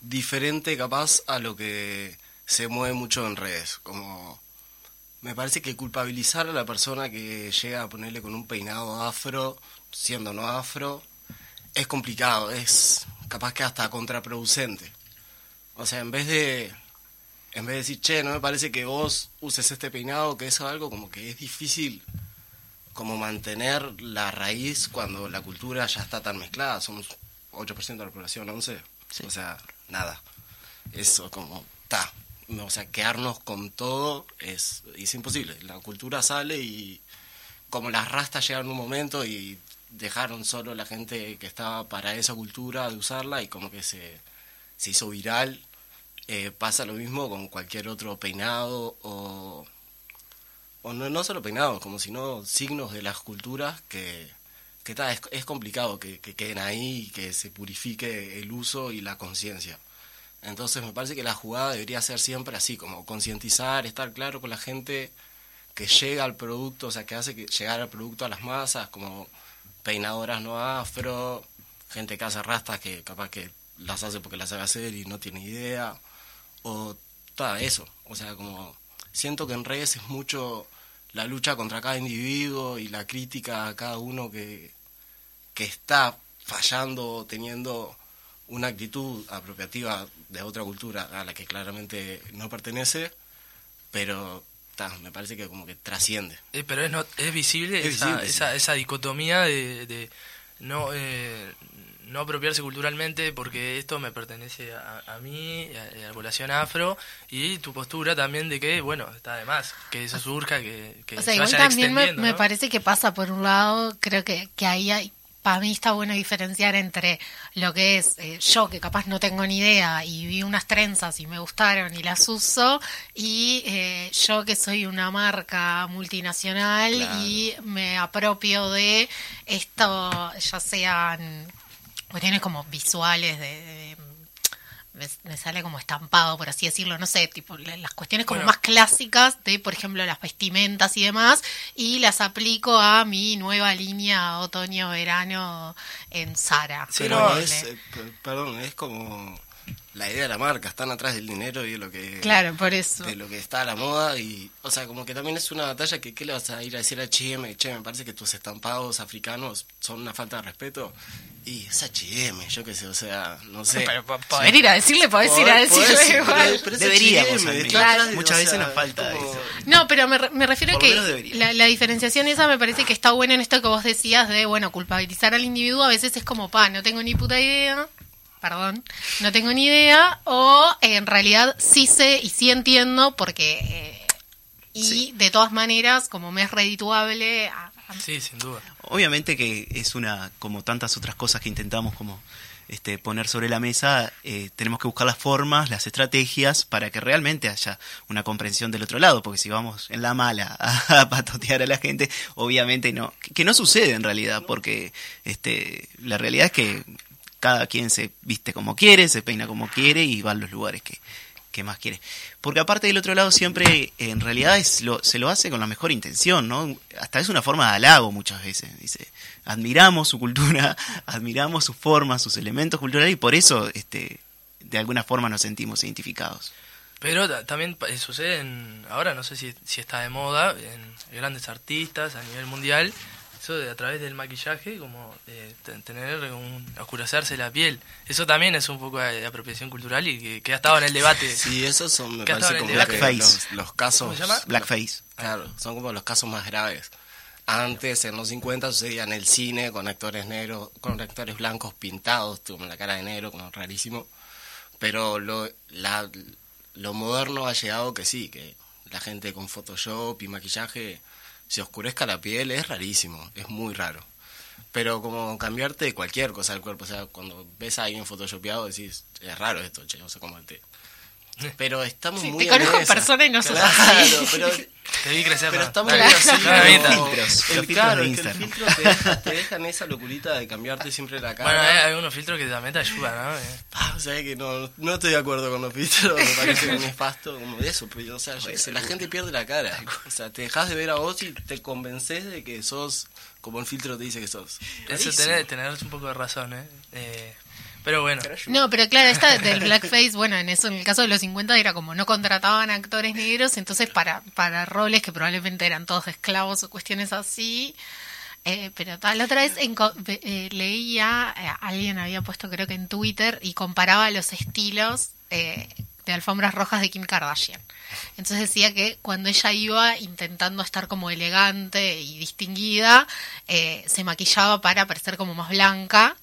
diferente capaz a lo que se mueve mucho en redes. Como me parece que culpabilizar a la persona que llega a ponerle con un peinado afro, siendo no afro, es complicado, es capaz que hasta contraproducente. O sea, en vez de en vez de decir, che, no me parece que vos uses este peinado, que es algo como que es difícil como mantener la raíz cuando la cultura ya está tan mezclada. Somos 8% de la población, 11%. Sí. O sea, nada. Eso como, ta. O sea, quedarnos con todo es, es imposible. La cultura sale y como las rastas llegan un momento y dejaron solo la gente que estaba para esa cultura de usarla y como que se, se hizo viral. Eh, pasa lo mismo con cualquier otro peinado o o no, no solo peinados, como sino signos de las culturas que, que ta, es, es complicado que, que queden ahí y que se purifique el uso y la conciencia. Entonces me parece que la jugada debería ser siempre así, como concientizar, estar claro con la gente que llega al producto, o sea, que hace que llegar al producto a las masas, como peinadoras no afro, gente que hace rastas que capaz que las hace porque las sabe hacer y no tiene idea, o todo eso, o sea, como siento que en redes es mucho la lucha contra cada individuo y la crítica a cada uno que, que está fallando, teniendo una actitud apropiativa de otra cultura a la que claramente no pertenece, pero ta, me parece que como que trasciende. Eh, pero es, no, es visible, Es esa, visible, sí. esa, esa dicotomía de, de no, eh, no apropiarse culturalmente porque esto me pertenece a, a mí, a, a la población afro, y tu postura también de que, bueno, está de más, que eso surja, que, que O sea, se igual también me, me parece que pasa por un lado, creo que, que ahí hay, para mí está bueno diferenciar entre lo que es eh, yo, que capaz no tengo ni idea y vi unas trenzas y me gustaron y las uso, y eh, yo que soy una marca multinacional Claro. y me apropio de esto, ya sean cuestiones como visuales de... de- me, me sale como estampado, por así decirlo, no sé, tipo la- las cuestiones como Bueno. más clásicas de, por ejemplo, las vestimentas y demás, y las aplico a mi nueva línea otoño-verano en Zara. Sí, Pero no, es, eh, perdón, es como la idea de la marca, están atrás del dinero y de lo que Claro, por eso. de lo que está a la moda y o sea como que también es una batalla que qué le vas a ir a decir a H&M che me parece que tus estampados africanos son una falta de respeto. Y es H&M yo qué sé o sea no sé. Pero po- poder ir a decirle, podés ir a decirle pero- igual. pero Deberíamos, H&M, Muchas o veces sea, nos falta como- eso. No, pero me, re- me refiero a que la, la diferenciación esa me parece que está buena en esto que vos decías de, bueno, culpabilizar al individuo a veces es como, pa, no tengo ni puta idea, perdón, no tengo ni idea, o eh, en realidad sí sé y sí entiendo porque... eh, y de todas maneras, como me es redituable, a- a- Sí, sin duda. Obviamente que es una, como tantas otras cosas que intentamos como este, poner sobre la mesa, eh, tenemos que buscar las formas, las estrategias para que realmente haya una comprensión del otro lado, porque si vamos en la mala a, a patotear a la gente, obviamente no, que, que no sucede en realidad, porque este, la realidad es que cada quien se viste como quiere, se peina como quiere y va a los lugares que, que más quiere. Porque aparte del otro lado siempre, en realidad se lo hace con la mejor intención, ¿no? Hasta es una forma de halago muchas veces. Dice, admiramos su cultura, admiramos sus formas, sus elementos culturales y por eso, este, de alguna forma nos sentimos identificados. Pero ta- también eh, sucede en, ahora, no sé si está de moda, en grandes artistas a nivel mundial, eso de a través del maquillaje, como te- tener un, oscurecerse la piel. Eso también es un poco de, de apropiación cultural y que, que ha estado en el debate. Sí, esos son, me ¿Qué parece como Blackface. los, los casos... ¿Cómo se llama? Blackface. Claro, son como los casos más graves. Antes, en los 50, sucedía en el cine con actores negros, con actores blancos pintados, con la cara de negro, como rarísimo. Pero lo, la, lo moderno ha llegado que sí, que la gente con Photoshop y maquillaje se oscurezca la piel, es rarísimo, es muy raro. Pero como cambiarte cualquier cosa del cuerpo, o sea, cuando ves a alguien photoshopeado decís, es raro esto, che, no sé cómo te... Pero estamos Sí, muy te conozco en persona y no sos Claro, así. pero Te vi crecer. pero está muy así. el, claro, de es que el Instagram. filtro te deja, te deja en esa locurita de cambiarte siempre la cara. Bueno, hay, hay algunos filtros que también te ayudan, ¿no? Eh, Ah, o sea que no, no estoy de acuerdo con los filtros, me parece un nefasto como de eso, pero o sea, yo la gente pierde la cara. O sea, te dejas de ver a vos y te convences de que sos como el filtro te dice que sos. Eso tenés, tenés un poco de razón, ¿eh? Eh, pero bueno. No, pero claro, esta del blackface, bueno, en eso, en el caso de los 50 era como no contrataban actores negros, entonces para, para roles que probablemente eran todos esclavos o cuestiones así. eh, pero tal, la otra vez ve- eh, leía, eh, alguien había puesto creo que en Twitter y comparaba los estilos eh, de alfombras rojas de Kim Kardashian. Entonces decía que cuando ella iba intentando estar como elegante y distinguida, eh, se maquillaba para parecer como más blanca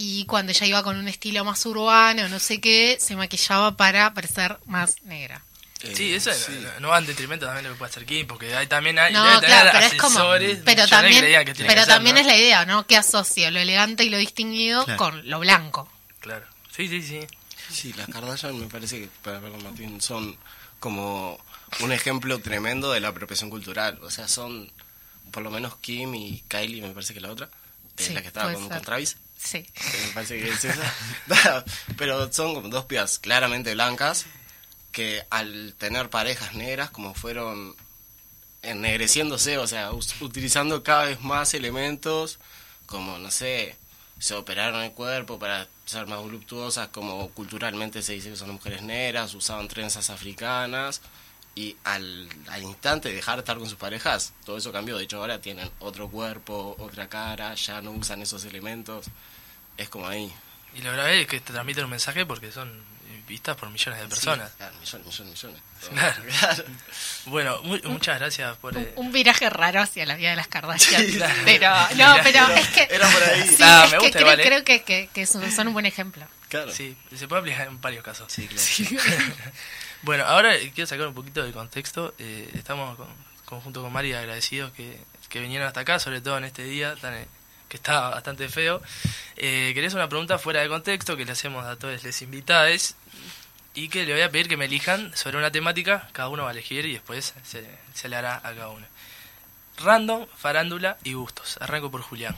y cuando ella iba con un estilo más urbano, no sé qué, se maquillaba para parecer más negra. Eh, Sí, eso sí. no, va en detrimento también de lo que puede hacer Kim, porque hay, también hay, No, tener claro, pero es como, también, que pero también ¿no? es la idea, ¿no? Que asocia lo elegante y lo distinguido Claro. con lo blanco. Claro. Sí, sí, sí. Sí, las Kardashian me parece que, para perdón, Martín, son como un ejemplo tremendo de la apropiación cultural. O sea, son, por lo menos Kim y Kylie, me parece que la otra, Sí, la que estaba con Travis. Sí. Pero son como dos pibas claramente blancas que al tener parejas negras, como fueron ennegreciéndose, o sea, utilizando cada vez más elementos, como, no sé, se operaron el cuerpo para ser más voluptuosas, como culturalmente se dice que son mujeres negras, usaban trenzas africanas, y al, al instante de dejar de estar con sus parejas, todo eso cambió. De hecho, ahora tienen otro cuerpo, otra cara, ya no usan esos elementos. Es como ahí. Y lo grave es que te transmiten un mensaje porque son vistas por millones de personas. Sí, claro, millones, millones, millones. Claro. Claro. Bueno, mu- muchas gracias por... Un, eh, un viraje raro hacia la vida de las Kardashian. Sí, claro. Pero, no, pero Era- es que. era por ahí. Sí, Ah, es me que gusta creo, igual, ¿eh? creo que, que, que son, son un buen ejemplo. Claro. Sí, se puede aplicar en varios casos. Sí, claro. Bueno, ahora quiero sacar un poquito de contexto. Eh, estamos con, con- junto con Mari agradecidos que, que vinieron hasta acá, sobre todo en este día tan, eh, que está bastante feo. Eh, quería hacer una pregunta fuera de contexto que le hacemos a todos los invitados y que le voy a pedir que me elijan sobre una temática. Cada uno va a elegir y después se, se le hará a cada uno. Random, farándula y gustos. Arranco por Julián.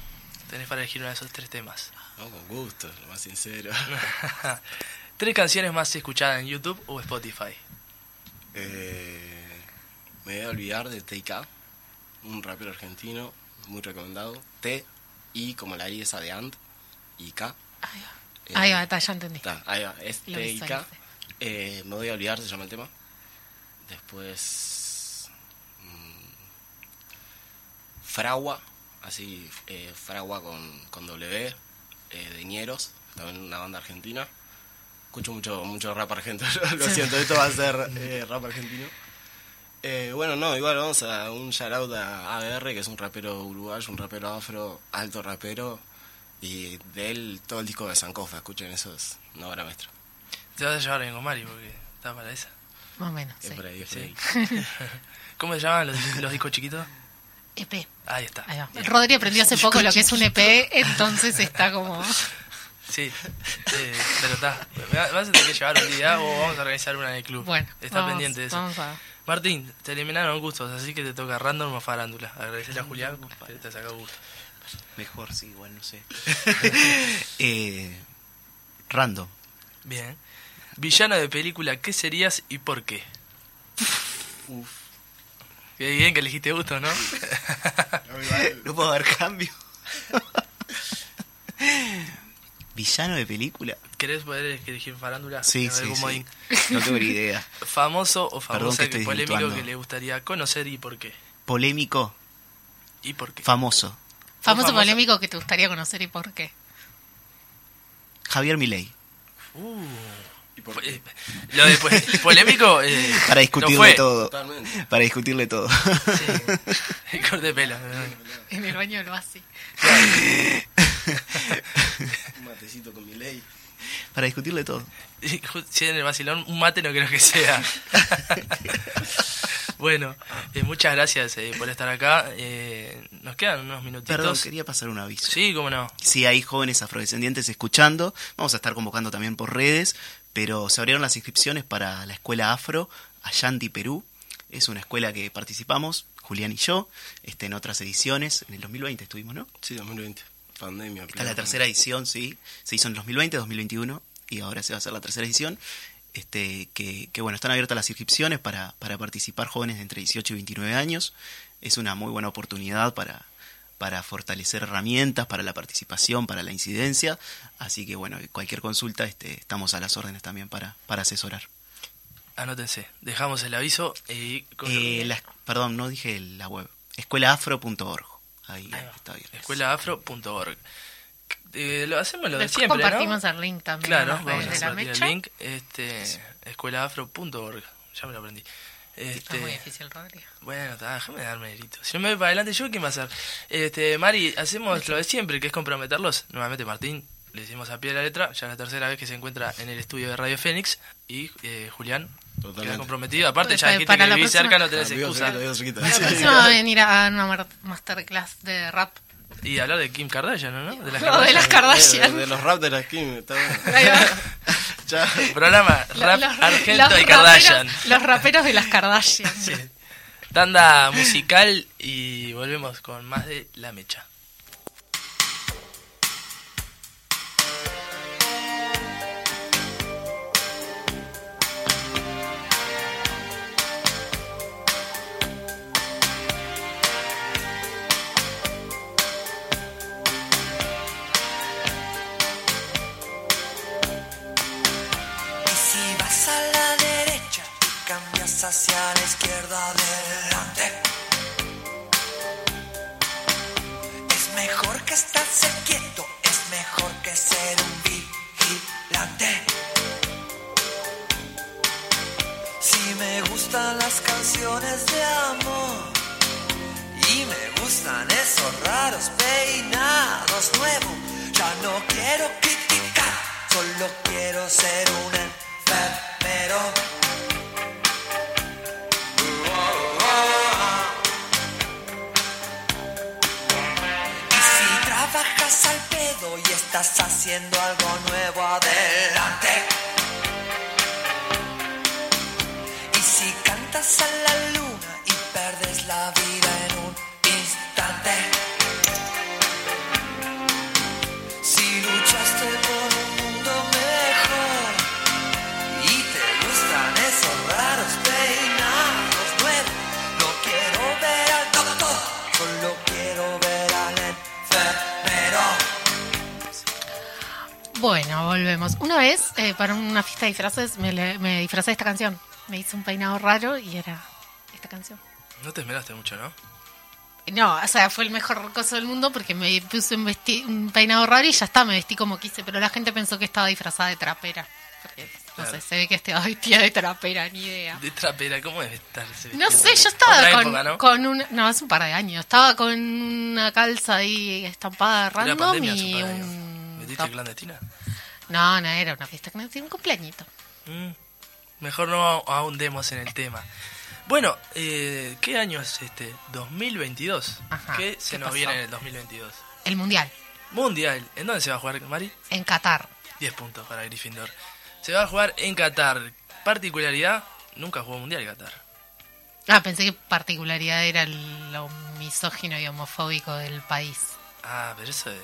Tenés para elegir uno de esos tres temas. No, con gusto, lo más sincero. Tres canciones más escuchadas en YouTube o Spotify. Eh, me voy a olvidar de TK, un rapero argentino muy recomendado. T, I como la I esa de Ant, y K. Ahí va. Eh, Ahí va, está, ya entendí. Está, ahí va, es T y K. Eh, me voy a olvidar, se llama el tema. Después. mm, Fragua, así, eh, Fragua con, con W, eh, de Ñeros, también una banda argentina. Escucho mucho, mucho rap argentino, lo siento, esto va a ser eh, rap argentino. Eh, bueno, no, igual vamos a un shoutout a ABR, que es un rapero uruguayo, un rapero afro, alto rapero. Y de él todo el disco de Sankofa, escuchen eso, es una obra maestra. Te vas a llevar bien con Mari porque está para esa. Más o menos, Es sí. por ahí, es por Sí. ahí. ¿Cómo se llaman los, los discos chiquitos? EP. Ahí está. Ahí va. Rodri aprendió hace poco lo que es un EP, entonces está como. Sí, eh, pero está. Vas a tener que llevar un día o vamos a organizar una en el club. Bueno, está vamos- pendiente de eso. Vamos a. Martín, te eliminaron gustos, así que te toca random o farándula. Agradecerle a Julián que te sacó gusto. Mejor, sí, igual, no sé. eh, random. Bien. Villano de película, ¿qué serías y por qué? Uf. Qué bien que elegiste gusto, ¿no? No puedo dar cambio. ¿Villano de película? ¿Querés poder elegir farándula? Sí, sí, sí. No tengo ni idea. Famoso o famosa que polémico que le gustaría conocer y por qué. Polémico, ¿Y por qué? famoso. Famoso famosa. polémico que te gustaría conocer y por qué. Javier Milei. Uh, ¿Y por eh, lo de po- polémico. Eh, Para no discutirle fue. todo. Totalmente. Para discutirle todo. Sí. El corte de pelo. En el baño lo hace. Un matecito con mi ley. Para discutirle todo. Si en el vacilón, un mate no creo que sea. bueno, eh, muchas gracias eh, por estar acá. Eh, nos quedan unos minutitos. Perdón, quería pasar un aviso. Sí, cómo no. Si hay jóvenes afrodescendientes escuchando, vamos a estar convocando también por redes, pero se abrieron las inscripciones para la escuela afro Allanti Perú. Es una escuela que participamos, Julián y yo, este, en otras ediciones. En el 2020 estuvimos, ¿no? Sí, 2020. Pandemia. Esta es la tercera edición, sí. Se hizo en el 2020, 2021 y ahora se va a hacer la tercera edición. Este, que, que bueno, están abiertas las inscripciones para, para participar jóvenes de entre 18 y 29 años. Es una muy buena oportunidad para, para fortalecer herramientas, para la participación, para la incidencia. Así que bueno, cualquier consulta este, estamos a las órdenes también para, para asesorar. Anótense. Dejamos el aviso y... con- Eh, la- perdón, no dije la web. Escuelaafro.org. Ahí está bien. escuelaafro.org. Eh, lo hacemos lo de siempre, ¿no? compartimos el link también Claro, vamos a compartir el link. Este, escuelaafro.org. Ya me lo aprendí. Está muy Este, difícil, Rodrigo. bueno, déjame darme mérito. Si no me voy para adelante, ¿yo qué va a hacer? Este, Mari, hacemos lo de siempre, que es comprometerlos. Nuevamente, Martín, le hicimos a pie de la letra. Ya es la tercera vez que se encuentra en el estudio de Radio Fénix. Y eh, Julián Totalmente. comprometido. Aparte, ya Para dijiste que la vivís cerca, no tenés Ah, vivo excusa. cerquita, vivo cerquita. La próxima va a venir a una masterclass de rap. Y hablar de Kim Kardashian, ¿no? De las No, de las De, Kardashian. de los rap de la skin. Está bueno. Ahí va. Ya. Programa Rap los- Argento los y Kardashian. raperos- Los raperos de las Kardashian. Sí. Tanda musical y volvemos con más de La Mecha. Hacia la izquierda adelante. Es mejor que estarse quieto, es mejor que ser un vigilante. Si me gustan las canciones de amor y me gustan esos raros peinados nuevos, ya no quiero criticar, solo quiero ser un enfermero. Trabajas al pedo y estás haciendo algo nuevo, adelante. Y si cantas a la luna y perdes la vida Bueno, volvemos. Una vez, eh, para una fiesta de disfraces, me, le- me disfracé de esta canción. Me hice un peinado raro y era esta canción. No te esmeraste mucho, ¿no? No, o sea, fue el mejor coso del mundo porque me puse un, vesti- un peinado raro y ya está, me vestí como quise, pero la gente pensó que estaba disfrazada de trapera. Porque, no sé, se ve que estaba vestida de trapera, ni idea. De trapera, ¿cómo debe estar ese No vestido? sé, yo estaba Otra con, época, ¿no? con un... No, hace un par de años. Estaba con una calza ahí estampada Era random pandemia, hace y un par de años. un... ¿Metiste top. clandestina? No, no, era una fiesta no un cumpleañito. Mm, Mejor no ahondemos en el tema. Bueno, eh, ¿qué año es este? 2022. Ajá, ¿Qué se ¿qué nos pasó? viene en el 2022? El Mundial, Mundial. ¿En dónde se va a jugar, Mari? en Qatar. 10 puntos para Gryffindor. Se va a jugar en Qatar. Particularidad, nunca jugó Mundial Qatar. Ah, pensé que particularidad era lo misógino y homofóbico del país. Ah, pero eso es...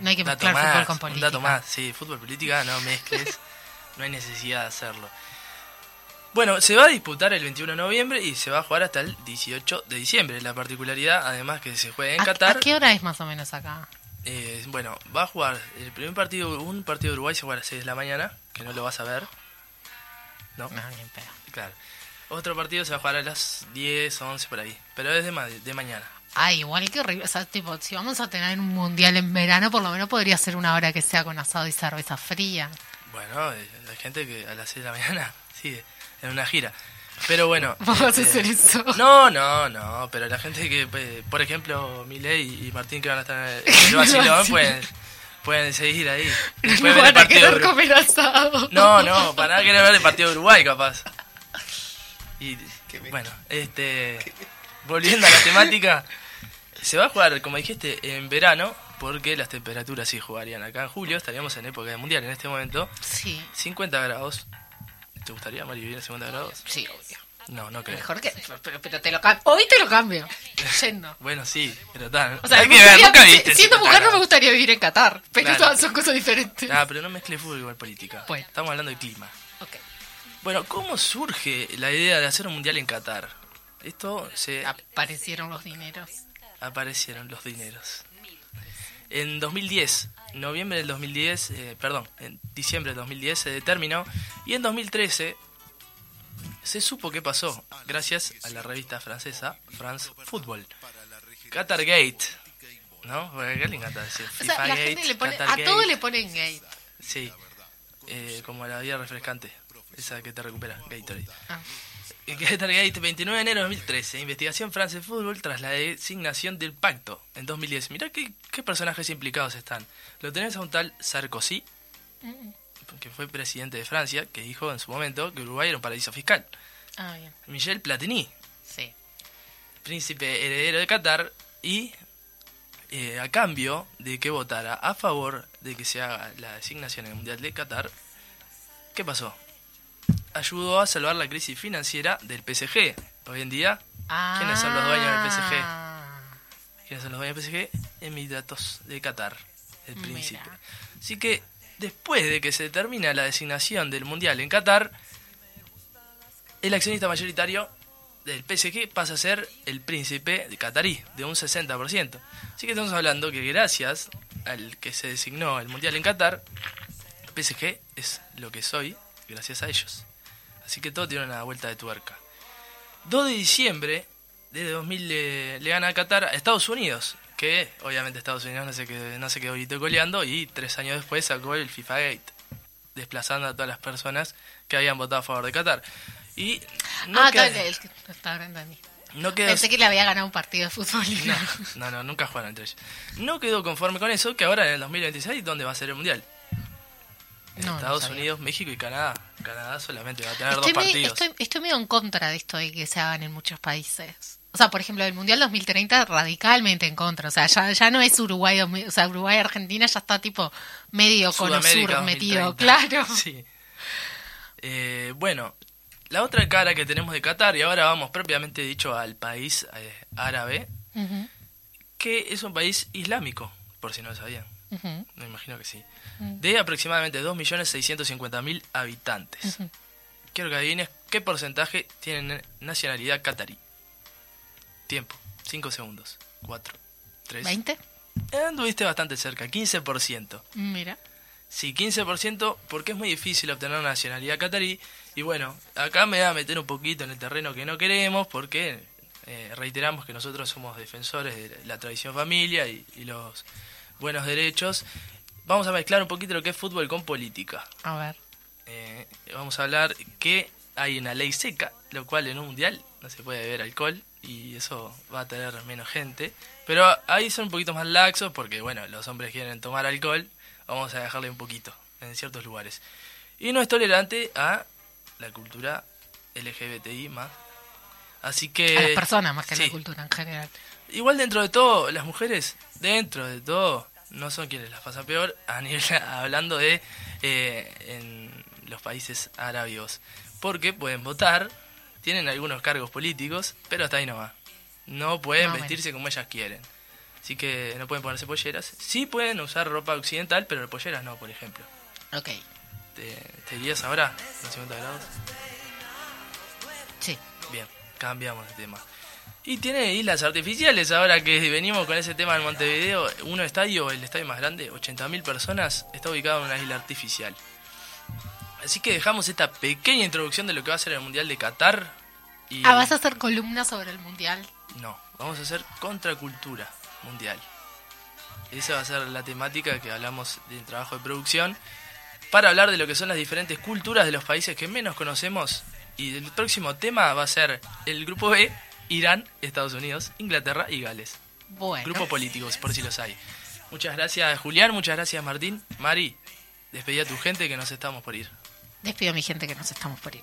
No hay que un dato mezclar fútbol con Un política. dato más, sí, fútbol política no mezcles, no hay necesidad de hacerlo. Bueno, se va a disputar el 21 de noviembre y se va a jugar hasta el 18 de diciembre. La particularidad, además que se juegue en ¿A, Qatar, a qué hora es más o menos acá? Eh, bueno, va a jugar el primer partido, un partido de Uruguay se juega a las 6 de la mañana, que no lo vas a ver. ¿No? No, ni. Claro. Otro partido se va a jugar a las 10 o 11 por ahí, pero es de, ma- de mañana. Ay, igual que horrible. O sea, tipo, si vamos a tener un mundial en verano, por lo menos podría ser una hora que sea con asado y cerveza fría. Bueno, eh, hay gente que a las 6 de la mañana sigue en una gira. Pero bueno. ¿Vos vas a este, hacer eso? No, no, no, pero la gente que, eh, por ejemplo, Milei y Martín que van a estar en el vacilón pueden, pueden seguir ahí. Después No el van a querer comer asado. No, no, para nada querer ver el partido de Uruguay, capaz. Y bueno, este. Volviendo a la temática, se va a jugar, como dijiste, en verano, porque las temperaturas sí jugarían acá en julio, estaríamos en época de mundial en este momento. Sí, 50 grados. ¿Te gustaría, Mari, vivir a 50 grados? sí, obvio. No, no creo. Mejor que. Pero, pero te lo cambio. Hoy te lo cambio. Yendo. Bueno, sí, pero tal. O sea, hay que ver, nunca viste. siendo 50 mujer no me gustaría vivir en Qatar. Pero Claro. todas son cosas diferentes. Ah, pero no mezcle fútbol igual política. Bueno. Estamos hablando de clima. Ok. Bueno, ¿cómo surge la idea de hacer un mundial en Qatar? Esto se Aparecieron los dineros. Aparecieron los dineros. En 2010, noviembre del 2010, eh, perdón, en diciembre del 2010 se determinó y en 2013 se supo qué pasó gracias a la revista francesa France Football. Qatar Gate, ¿no? Porque a qué le encanta decir O FIFA sea, la Gate, gente le pone. Qatar A Gate. todo le ponen gay. Sí, eh, como la vida refrescante, esa que te recupera, Gatorade. Ah. Gatorgate, 29 de enero de 2013. Investigación France Fútbol tras la designación del pacto en 2010. Mirá qué, qué personajes implicados están. Lo tenés a un tal Sarkozy, que fue presidente de Francia, que dijo en su momento que Uruguay era un paraíso fiscal. Ah, bien. Michel Platini, Sí. príncipe heredero de Qatar, y eh, a cambio de que votara a favor de que se haga la designación en el Mundial de Qatar, ¿qué pasó? Ayudó a salvar la crisis financiera del PSG. Hoy en día, ¿quiénes son los dueños del PSG? Ah. ¿Quiénes son los dueños del PSG? Emiratos de Qatar, el príncipe. Mira. Así que, después de que se termina la designación del Mundial en Qatar, el accionista mayoritario del PSG pasa a ser el príncipe de catarí, de un 60%. Así que estamos hablando que gracias al que se designó el Mundial en Qatar, el PSG es lo que soy gracias a ellos. Así que todo tiene una vuelta de tuerca. 2 de diciembre de 2000 le, le gana a Qatar a Estados Unidos, que obviamente Estados Unidos no se quedó, no se quedó coleando y tres años después sacó el FIFA Gate, desplazando a todas las personas que habían votado a favor de Qatar. Y no ah, queda- que no quedó- Pensé que le había ganado un partido de fútbol. no, no. nunca jugaron entre ellos. No quedó conforme con eso, que ahora en el 2026, ¿dónde va a ser el Mundial? En No, no Estados. Unidos, México y Canadá. Canadá solamente va a tener Estoy, dos medio- partidos. estoy, estoy medio en contra de esto de que se hagan en muchos países. O sea, por ejemplo, el Mundial 2030 radicalmente en contra. O sea, ya, ya no es Uruguay, o sea, Uruguay-Argentina ya está tipo medio cono sur metido. 2030. Claro. Sí. Eh, bueno, la otra cara que tenemos de Qatar, y ahora vamos propiamente dicho al país eh, árabe, que es un país islámico, por si no lo sabían. Me imagino que sí. De aproximadamente 2.650.000 habitantes. Ujú. Quiero que adivines qué porcentaje tienen nacionalidad catarí. Tiempo, 5 segundos. 4, 3. ¿20? Anduviste bastante cerca, 15%. Mira. Sí, 15% porque es muy difícil obtener una nacionalidad catarí. Y bueno, acá me voy a meter un poquito en el terreno que no queremos porque eh, reiteramos que nosotros somos defensores de la tradición familia y, y los buenos derechos. Vamos a mezclar un poquito lo que es fútbol con política. A ver. Eh, vamos a hablar que hay una ley seca, lo cual en un mundial no se puede beber alcohol y eso va a tener menos gente. Pero ahí son un poquito más laxos porque, bueno, los hombres quieren tomar alcohol, vamos a dejarle un poquito en ciertos lugares. Y no es tolerante a la cultura LGBTI más. Así que... A las personas más que a la cultura en general. Igual dentro de todo, las mujeres, dentro de todo, no son quienes las pasan peor, a nivel, hablando de eh, en los países arábigos. Porque pueden votar, tienen algunos cargos políticos, pero hasta ahí no va. No pueden vestirse como ellas quieren. Así que no pueden ponerse polleras. Sí pueden usar ropa occidental, pero polleras no, por ejemplo. Ok. ¿Te, te irías ahora, a 50 grados? Sí. Bien, cambiamos de tema. Y tiene islas artificiales ahora que venimos con ese tema del Montevideo. Uno estadio, el estadio más grande, 80.000 personas, está ubicado en una isla artificial. Así que dejamos esta pequeña introducción de lo que va a ser el Mundial de Qatar. Y Ah, ¿vas a hacer columnas sobre el mundial? No, vamos a hacer contracultura mundial. Esa va a ser la temática que hablamos del trabajo de producción. Para hablar de lo que son las diferentes culturas de los países que menos conocemos. Y el próximo tema va a ser el grupo B, Irán, Estados Unidos, Inglaterra y Gales. Bueno. Grupos políticos, por si los hay. Muchas gracias Julián, muchas gracias Martín. Mari, despedí a tu gente que nos estamos por ir. Despido a mi gente que nos estamos por ir.